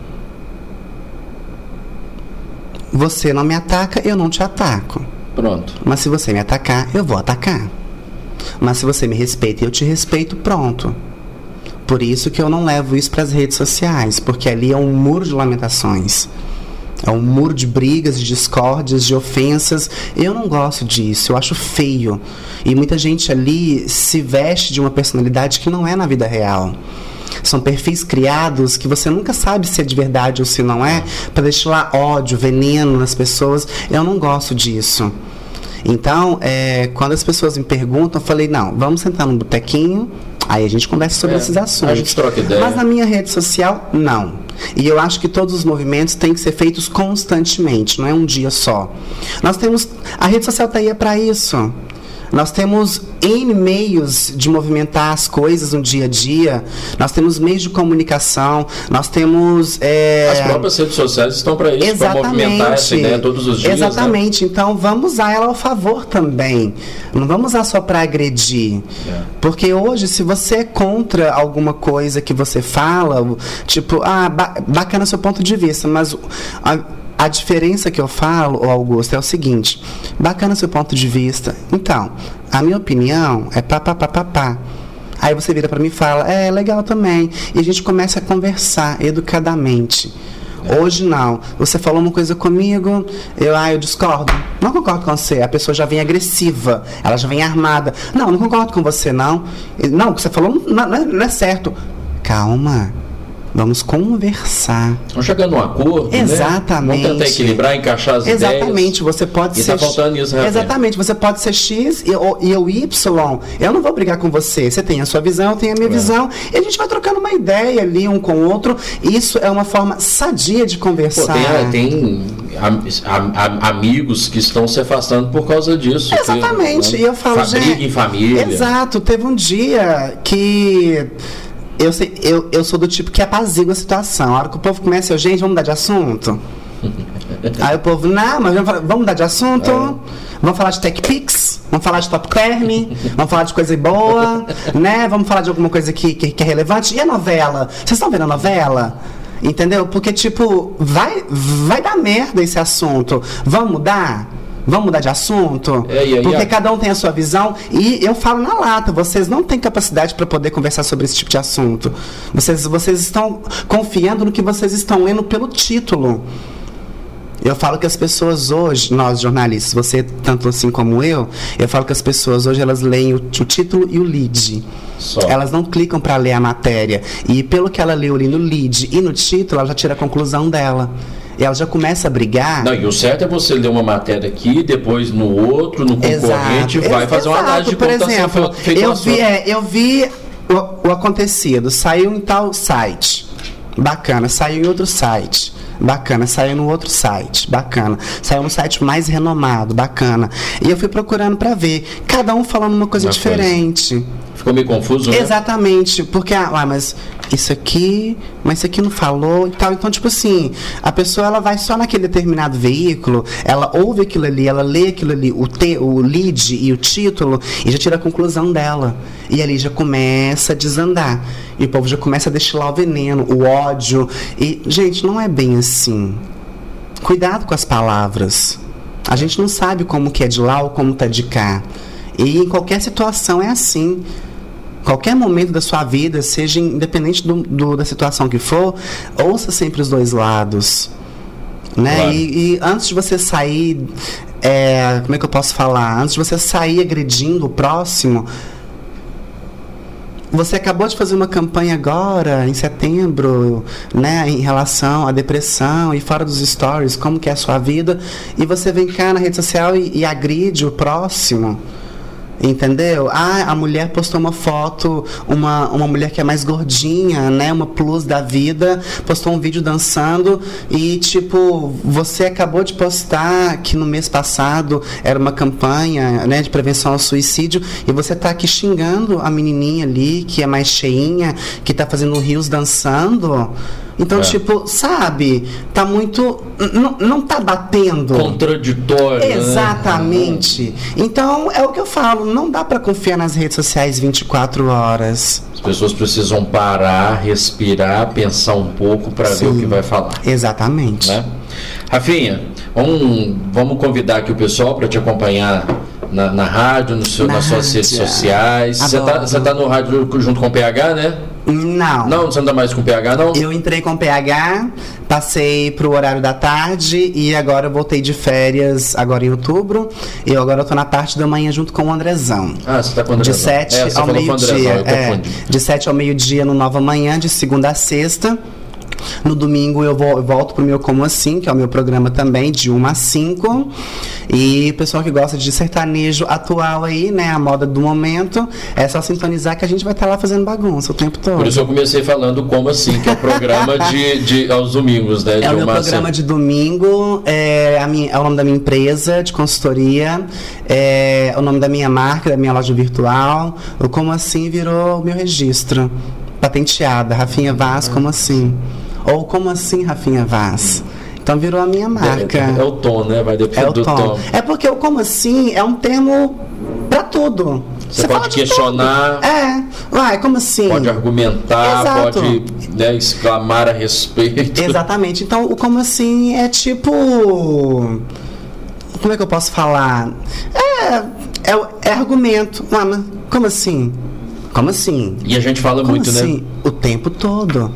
Você não me ataca, eu não te ataco. Pronto. Mas se você me atacar, eu vou atacar. Mas se você me respeita e eu te respeito, pronto. Por isso que eu não levo isso para as redes sociais, porque ali é um muro de lamentações. É um muro de brigas, de discórdias, de ofensas. Eu não gosto disso, eu acho feio. E muita gente ali se veste de uma personalidade que não é na vida real. São perfis criados que você nunca sabe se é de verdade ou se não é, para deixar ódio, veneno nas pessoas. Eu não gosto disso. Então, é, quando as pessoas me perguntam, eu falei, não, vamos sentar num botequinho, aí a gente conversa sobre é, esses assuntos. A gente troca ideia. Mas na minha rede social, não. E eu acho que todos os movimentos têm que ser feitos constantemente, não é um dia só. Nós temos. A rede social está aí é para isso. Nós temos N meios de movimentar as coisas no dia a dia. Nós temos meios de comunicação. Nós temos. É... As próprias redes sociais estão para isso, para movimentar essa ideia todos os dias. Né? Exatamente. Né? Então vamos usar ela ao favor também. Não vamos usar só para agredir. É. Porque hoje, se você é contra alguma coisa que você fala, tipo, ah, bacana seu ponto de vista, mas. A, a diferença que eu falo, Augusto, é o seguinte: bacana seu ponto de vista. Então, a minha opinião é pá, pá, pá, pá, pá. Aí você vira para mim e fala, é legal também. E a gente começa a conversar educadamente. Hoje não. Você falou uma coisa comigo, eu, ah, eu discordo. Não concordo com você. A pessoa já vem agressiva, ela já vem armada. Não, não concordo com você, não. Não, o que você falou não, não, é, não é certo. Calma. Vamos conversar. Vamos chegar num acordo. Né? Exatamente. Né? Vamos tentar equilibrar, encaixar as Exatamente. ideias. Exatamente. Você pode e ser. Tá faltando isso, né? Exatamente. Você pode ser X e eu, Y. Eu não vou brigar com você. Você tem a sua visão, eu tenho a minha é. visão. E a gente vai trocando uma ideia ali um com o outro. Isso é uma forma sadia de conversar. Pô, tem, tem amigos que estão se afastando por causa disso. Exatamente. Que, né? E eu falo, gente. em família. Exato. Teve um dia que eu, sei, eu, eu sou do tipo que apazigua a situação. A hora que o povo começa, eu, gente, vamos mudar de assunto? Aí o povo, não, mas vamos, vamos mudar de assunto? É. Vamos falar de TechPix? Vamos falar de Top Term? vamos falar de coisa boa? né? Vamos falar de alguma coisa que, que, que é relevante? E a novela? Vocês estão vendo a novela? Entendeu? Porque, tipo, vai, vai dar merda esse assunto. Vamos mudar? Vamos mudar de assunto? É, é, Porque cada um tem a sua visão. E eu falo na lata, vocês não têm capacidade para poder conversar sobre esse tipo de assunto. Vocês, vocês estão confiando no que vocês estão lendo pelo título. Eu falo que as pessoas hoje, nós jornalistas, você tanto assim como eu, eu falo que as pessoas hoje elas leem o, o título e o lead. Só. Elas não clicam para ler a matéria. E pelo que ela leu ali no lead e no título, ela já tira a conclusão dela ela já começa a brigar. Não, e o certo é você ler uma matéria aqui, depois no outro, no concorrente, exato, vai fazer uma análise de Por exemplo, eu vi, é, eu vi o, o acontecido, saiu em tal site, bacana, saiu em outro site. Bacana, saiu no outro site, bacana. Saiu no site mais renomado, bacana. E eu fui procurando para ver, cada um falando uma coisa uma diferente. Coisa. Ficou meio confuso, né? Exatamente, porque, ah, mas isso aqui, mas isso aqui não falou e tal. Então, tipo assim, a pessoa ela vai só naquele determinado veículo, ela ouve aquilo ali, ela lê aquilo ali, o, te, o lead e o título, e já tira a conclusão dela. E ali já começa a desandar. E o povo já começa a destilar o veneno, o ódio. E, gente, não é bem assim. Cuidado com as palavras. A gente não sabe como que é de lá ou como tá de cá. E em qualquer situação é assim qualquer momento da sua vida, seja independente do, do, da situação que for, ouça sempre os dois lados. Né? Claro. E, e, antes de você sair, é, como é que eu posso falar? Antes de você sair agredindo o próximo, você acabou de fazer uma campanha agora, em setembro, né, em relação à depressão e fora dos stories, como que é a sua vida, e você vem cá na rede social e, e agride o próximo. Entendeu? Ah, a mulher postou uma foto, uma, uma mulher que é mais gordinha, né? Uma plus da vida, postou um vídeo dançando e, tipo, você acabou de postar que no mês passado era uma campanha, né, de prevenção ao suicídio e você tá aqui xingando a menininha ali, que é mais cheinha, que tá fazendo rios dançando. Então, é. tipo, sabe, tá muito. Não tá batendo. Contraditório. Né? Exatamente. Né? Então, é o que eu falo, não dá para confiar nas redes sociais 24 horas. As pessoas precisam parar, respirar, pensar um pouco para ver o que vai falar. Exatamente. Né? Rafinha, vamos, vamos convidar aqui o pessoal para te acompanhar na, na rádio, no seu, na nas suas redes sociais. Você está tá no rádio junto com o PH, né? Não. Não, você anda mais com PH, não? Eu entrei com PH, passei pro horário da tarde e agora eu voltei de férias agora em outubro. E agora eu tô na parte da manhã junto com o Andrezão. Ah, você tá com o Andrezão. De 7 é, ao meio-dia. É, de 7 ao meio-dia no Nova Manhã, de segunda a sexta. No domingo eu, vou, eu volto pro meu Como Assim, que é o meu programa também, de 1 a 5. E o pessoal que gosta de sertanejo atual aí, né? A moda do momento, é só sintonizar que a gente vai estar tá lá fazendo bagunça o tempo todo. Por isso eu comecei falando Como Assim, que é o programa de, de aos domingos, né? É o meu programa de domingo, é, a minha, é o nome da minha empresa de consultoria, é o nome da minha marca, da minha loja virtual. O Como Assim virou o meu registro. Patenteada, Rafinha Vaz, como assim? Ou como assim, Rafinha Vaz? Então virou a minha marca. É, é o tom, né? Vai depender é do tom. tom. É porque o como assim é um termo para tudo. Você, Você pode questionar. É, vai, como assim? Pode argumentar, Exato. pode né, exclamar a respeito. Exatamente. Então, o como assim é tipo. Como é que eu posso falar? É, é, é argumento. Ah, mas como assim? Como assim? E a gente fala como muito, né? assim? né? O tempo todo.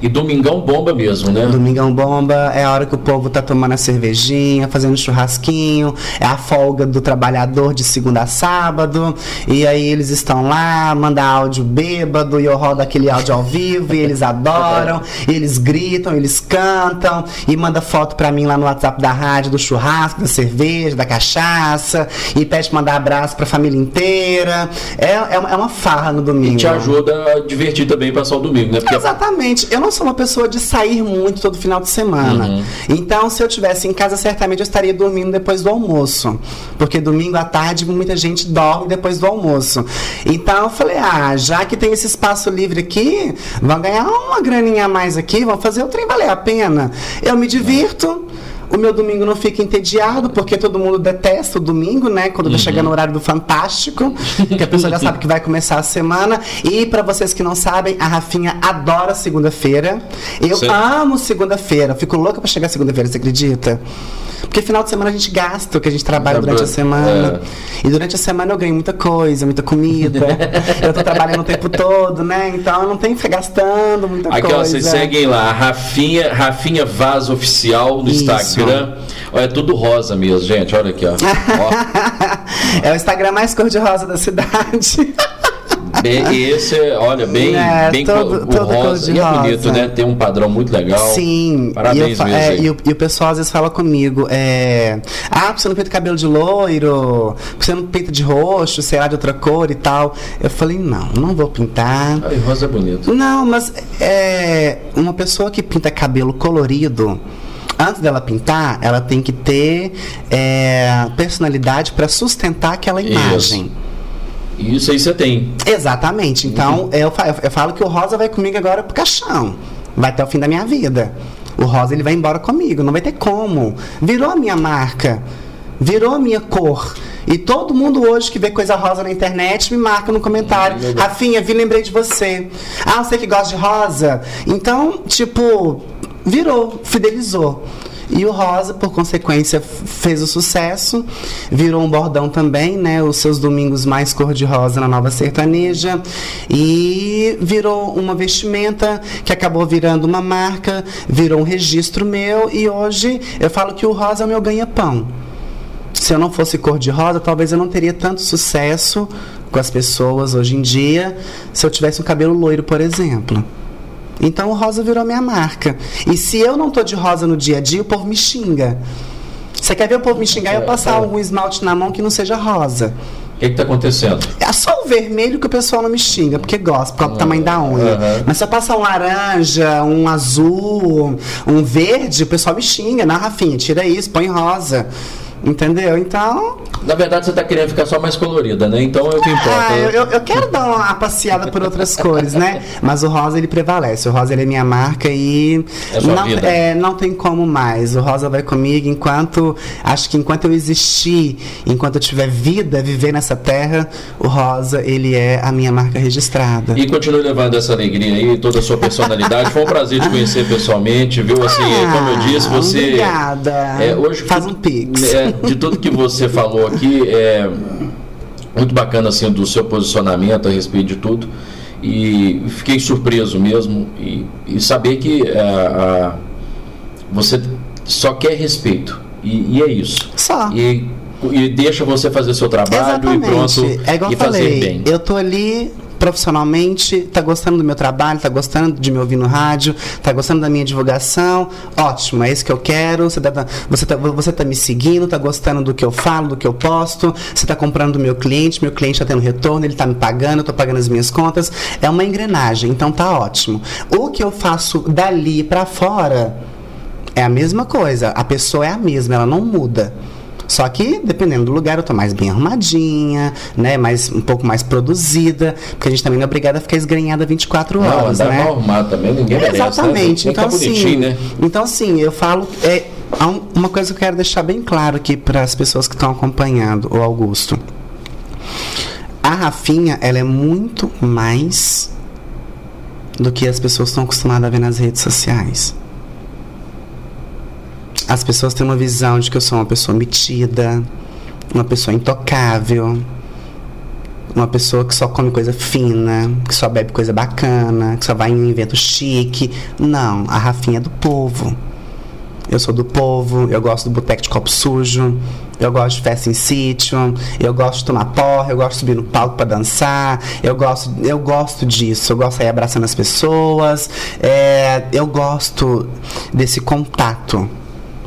E domingão bomba mesmo, né? Domingão bomba é a hora que o povo tá tomando a cervejinha, fazendo churrasquinho, é a folga do trabalhador de segunda a sábado, e aí eles estão lá, manda áudio bêbado, e eu rodo aquele áudio ao vivo, e eles adoram, e eles gritam, eles cantam, e manda foto pra mim lá no WhatsApp da rádio, do churrasco, da cerveja, da cachaça, e pede pra mandar abraço pra família inteira. É, é, uma, é uma farra no domingo. E te ajuda a divertir também passar o domingo, né? Porque Exatamente. Eu não não sou uma pessoa de sair muito todo final de semana. Uhum. Então, se eu tivesse em casa, certamente eu estaria dormindo depois do almoço. Porque domingo à tarde muita gente dorme depois do almoço. Então eu falei, ah, já que tem esse espaço livre aqui, vão ganhar uma graninha a mais aqui, vão fazer o trem valer a pena. Eu me divirto. O meu domingo não fica entediado, porque todo mundo detesta o domingo, né? Quando uhum. vai chegar no horário do Fantástico, que a pessoa já sabe que vai começar a semana. E para vocês que não sabem, a Rafinha adora segunda-feira. Eu Sim. amo segunda-feira. Fico louca para chegar segunda-feira, você acredita? Porque final de semana a gente gasta o que a gente trabalha durante a semana. É. E durante a semana eu ganho muita coisa, muita comida. eu tô trabalhando o tempo todo, né? Então eu não tenho que ficar gastando muita Aqui, coisa. Aqui, ó, vocês seguem lá, Rafinha, Rafinha Vaz Oficial no Isso. Instagram. Olha, é tudo rosa mesmo, gente. Olha aqui, ó. ó. é o Instagram mais cor-de-rosa da cidade. Bem, esse, olha, bem, é, bem todo, o rosa. E é bonito, né? Tem um padrão muito legal. Sim. Parabéns e eu, mesmo. É, e, o, e, o, pessoal às vezes fala comigo, é, ah, você não pinta cabelo de loiro, você não pinta de roxo, sei lá, de outra cor e tal. Eu falei, não, não vou pintar. Ai, rosa é bonito. Não, mas é, uma pessoa que pinta cabelo colorido, antes dela pintar, ela tem que ter é, personalidade para sustentar aquela imagem. Isso. Isso aí você tem. Exatamente. Então, uhum. eu, eu falo que o Rosa vai comigo agora pro caixão. Vai até o fim da minha vida. O Rosa ele vai embora comigo, não vai ter como. Virou a minha marca. Virou a minha cor. E todo mundo hoje que vê coisa rosa na internet me marca no comentário. Uhum. Rafinha, vi, lembrei de você. Ah, você que gosta de rosa? Então, tipo, virou, fidelizou. E o Rosa, por consequência, fez o sucesso, virou um bordão também, né? Os seus domingos mais cor-de-rosa na nova sertaneja. E virou uma vestimenta que acabou virando uma marca, virou um registro meu. E hoje eu falo que o Rosa é o meu ganha-pão. Se eu não fosse cor-de-rosa, talvez eu não teria tanto sucesso com as pessoas hoje em dia se eu tivesse um cabelo loiro, por exemplo. Então o rosa virou minha marca. E se eu não tô de rosa no dia a dia, o povo me xinga. Você quer ver o povo me xingar e eu passar é. algum esmalte na mão que não seja rosa? O que está acontecendo? É só o vermelho que o pessoal não me xinga, porque gosta, por causa do tamanho da unha. Uhum. Mas se eu passar um laranja, um azul, um verde, o pessoal me xinga. Não, Rafinha, tira isso, põe rosa. Entendeu? Então. Na verdade, você está querendo ficar só mais colorida, né? Então é o que importa. Ah, eu, eu, quero dar uma passeada por outras cores, né? Mas o rosa ele prevalece. O rosa ele é minha marca e é não. É, não tem como mais. O rosa vai comigo enquanto. Acho que enquanto eu existir, enquanto eu tiver vida, viver nessa terra, o rosa ele é a minha marca registrada. E continue levando essa alegria aí, toda a sua personalidade. Foi um prazer te conhecer pessoalmente, viu? Assim, ah, como eu disse, você. Obrigada. É, hoje Faz um pix. É, de tudo que você falou aqui, é muito bacana assim do seu posicionamento a respeito de tudo. E fiquei surpreso mesmo e, e saber que é, a, você só quer respeito. E, e é isso. Só. E, e deixa você fazer seu trabalho Exatamente. e pronto é igual e falei, fazer bem. Eu tô ali profissionalmente, tá gostando do meu trabalho, tá gostando de me ouvir no rádio, tá gostando da minha divulgação, ótimo, é isso que eu quero, você tá, você tá, você tá me seguindo, tá gostando do que eu falo, do que eu posto, você tá comprando do meu cliente, meu cliente tá tendo retorno, ele tá me pagando, eu tô pagando as minhas contas, é uma engrenagem, então tá ótimo. O que eu faço dali para fora é a mesma coisa, a pessoa é a mesma, ela não muda. Só que, dependendo do lugar, eu tô mais bem arrumadinha, né? Mais, um pouco mais produzida, porque a gente também não é obrigada a ficar esgrenhada 24 horas, não, né? mal arrumado também, ninguém merece? Exatamente. Né? Então, assim, né? então, assim, eu falo... É, uma coisa que eu quero deixar bem claro aqui para as pessoas que estão acompanhando, o Augusto. A Rafinha, ela é muito mais do que as pessoas estão acostumadas a ver nas redes sociais. As pessoas têm uma visão de que eu sou uma pessoa metida, uma pessoa intocável, uma pessoa que só come coisa fina, que só bebe coisa bacana, que só vai em um evento chique. Não, a Rafinha é do povo. Eu sou do povo, eu gosto do boteco de copo sujo, eu gosto de festa em sítio, eu gosto de tomar porra, eu gosto de subir no palco para dançar, eu gosto, eu gosto disso, eu gosto de ir abraçando as pessoas, é, eu gosto desse contato.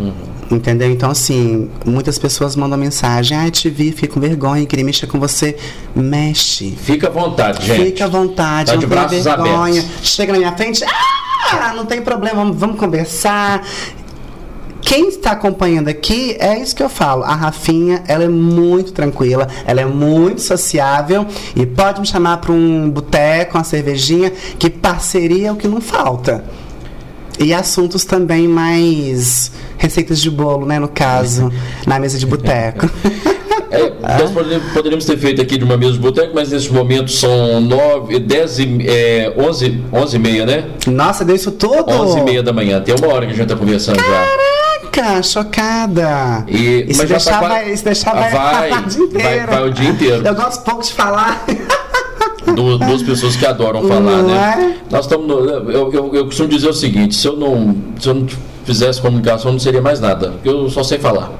Uhum. Entendeu? Então, assim, muitas pessoas mandam mensagem: Ah, te vi, fiquei com vergonha, queria mexer com você. Mexe. Fica à vontade, gente. Fica à vontade, tá não de braços vergonha. Abertos. Chega na minha frente, ah, não tem problema, vamos, vamos conversar quem está acompanhando aqui, é isso que eu falo. A Rafinha, ela é muito tranquila, ela é muito sociável e pode me chamar para um boteco, uma cervejinha, que parceria é o que não falta. E assuntos também mais receitas de bolo, né, no caso, na mesa de boteco. É, nós poderíamos ter feito aqui de uma mesa de boteco, mas nesse momento são 9, 10 e, é, 11, 11 e meia, né? Nossa, deu isso tudo? 11 e meia da manhã. Tem uma hora que a gente está conversando Caraca, já. chocada. E, isso, mas deixar, já tá, vai, isso deixar vai, vai, vai, vai o dia inteiro. Eu gosto pouco de falar. Duas, duas pessoas que adoram falar, né? É? Nós estamos. Eu, eu, eu, costumo dizer o seguinte: se eu não, se eu não fizesse comunicação, não seria mais nada, porque eu só sei falar.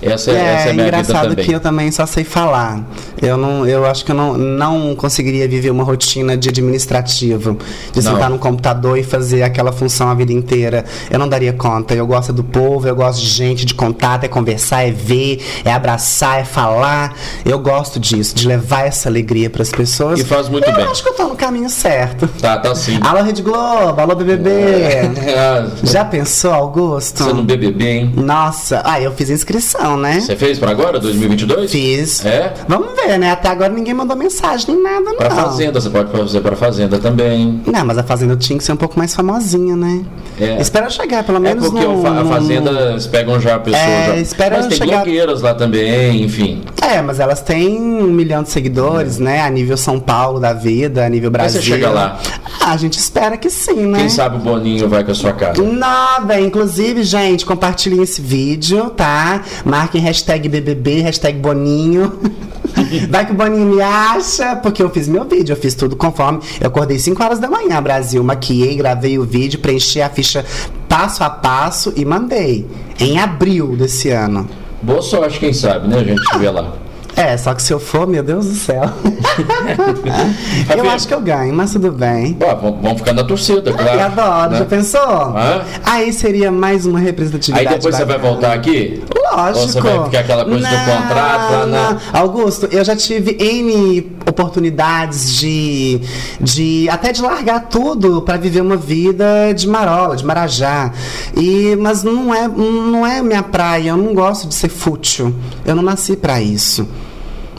Essa é, é, essa é a minha engraçado que eu também só sei falar. Eu não, eu acho que eu não, não conseguiria viver uma rotina de administrativo, de não. sentar no computador e fazer aquela função a vida inteira. Eu não daria conta. Eu gosto do povo, eu gosto de gente, de contato, é conversar, é ver, é abraçar, é falar. Eu gosto disso, de levar essa alegria para as pessoas. E faz muito eu bem. Eu acho que eu tô no caminho certo. Tá, tá sim. Alô Rede Globo, alô BBB. É. Já pensou, Augusto? Você no BBB, hein? Nossa, ah, eu fiz inscrição né? Você fez para agora, 2022? Fiz. É? Vamos ver, né? Até agora ninguém mandou mensagem nem nada, não. Pra Fazenda, você pode fazer pra Fazenda também. Não, mas a Fazenda tinha que ser um pouco mais famosinha, né? É. Espera chegar, pelo menos É porque no, a Fazenda, eles pegam já a pessoa. É, já. espera mas tem chegar... blogueiras lá também, enfim. É, mas elas têm um milhão de seguidores, é. né? A nível São Paulo da vida, a nível Brasil. Mas você chega lá. Ah, a gente espera que sim, né? Quem sabe o Boninho vai com a sua casa. Nada, inclusive, gente, compartilhem esse vídeo, tá? Marquem hashtag BBB, hashtag Boninho. Vai que o Boninho me acha, porque eu fiz meu vídeo, eu fiz tudo conforme. Eu acordei 5 horas da manhã, Brasil, maquiei, gravei o vídeo, preenchi a ficha passo a passo e mandei. Em abril desse ano. Boa sorte, quem sabe, né? A gente vê lá. É, só que se eu for, meu Deus do céu. eu acho que eu ganho, mas tudo bem. Bom, vamos ficar na torcida, claro. Eu adoro, né? já pensou? Ah? Aí seria mais uma representatividade. Aí depois bacana. você vai voltar aqui? Lógico. Ou você vai ficar aquela coisa não, do contrato lá na. Augusto, eu já tive N oportunidades de. de até de largar tudo para viver uma vida de marola, de marajá. E, mas não é, não é minha praia, eu não gosto de ser fútil. Eu não nasci para isso.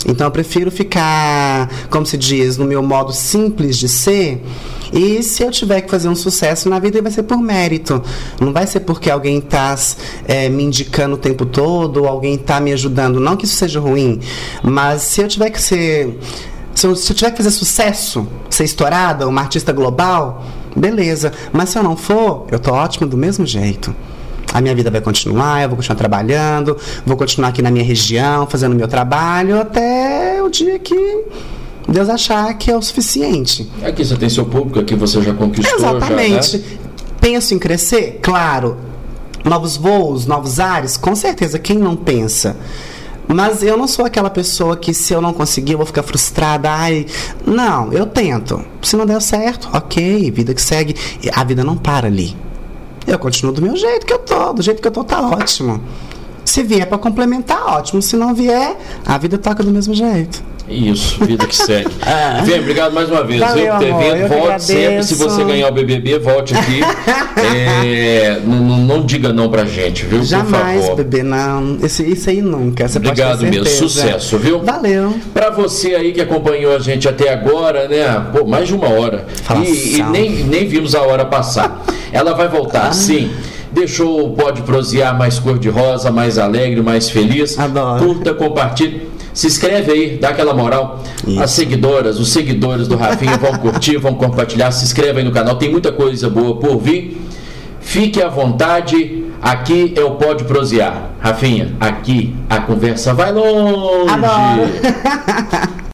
Então eu prefiro ficar, como se diz, no meu modo simples de ser. E se eu tiver que fazer um sucesso na vida, vai ser por mérito. Não vai ser porque alguém está é, me indicando o tempo todo, alguém está me ajudando. Não que isso seja ruim, mas se eu tiver que ser. Se eu, se eu tiver que fazer sucesso, ser estourada, uma artista global, beleza. Mas se eu não for, eu tô ótima do mesmo jeito a minha vida vai continuar, eu vou continuar trabalhando, vou continuar aqui na minha região, fazendo o meu trabalho, até o dia que Deus achar que é o suficiente. Aqui você tem seu público, aqui você já conquistou. Exatamente. Já, né? Penso em crescer? Claro. Novos voos, novos ares? Com certeza, quem não pensa? Mas eu não sou aquela pessoa que se eu não conseguir eu vou ficar frustrada. Ai, não, eu tento. Se não der certo, ok, vida que segue. A vida não para ali. Eu continuo do meu jeito que eu tô, do jeito que eu tô tá ótimo. Se vier para complementar, ótimo. Se não vier, a vida toca do mesmo jeito. Isso, vida que segue. Ah. Vem, obrigado mais uma vez. Valeu, eu ter amor, eu volte sempre. Se você ganhar o BBB, volte aqui. É, não, não- diga não pra gente, viu? Por Jamais, favor. bebê, não. Esse, isso aí nunca. Você Obrigado mesmo. Sucesso, viu? Valeu. Pra você aí que acompanhou a gente até agora, né? Pô, mais de uma hora. E, e nem, nem vimos a hora passar. Ela vai voltar, Ah. sim. Deixou o Pode Prosear mais cor-de-rosa, mais alegre, mais feliz. Adoro. Curta, compartilhe. Se inscreve aí, dá aquela moral. Isso. As seguidoras, os seguidores do Rafinha vão curtir, vão compartilhar. Se inscreva aí no canal, tem muita coisa boa por vir. Fique à vontade. Aqui é o Pode Prosear. Rafinha, aqui a conversa vai longe. Adoro.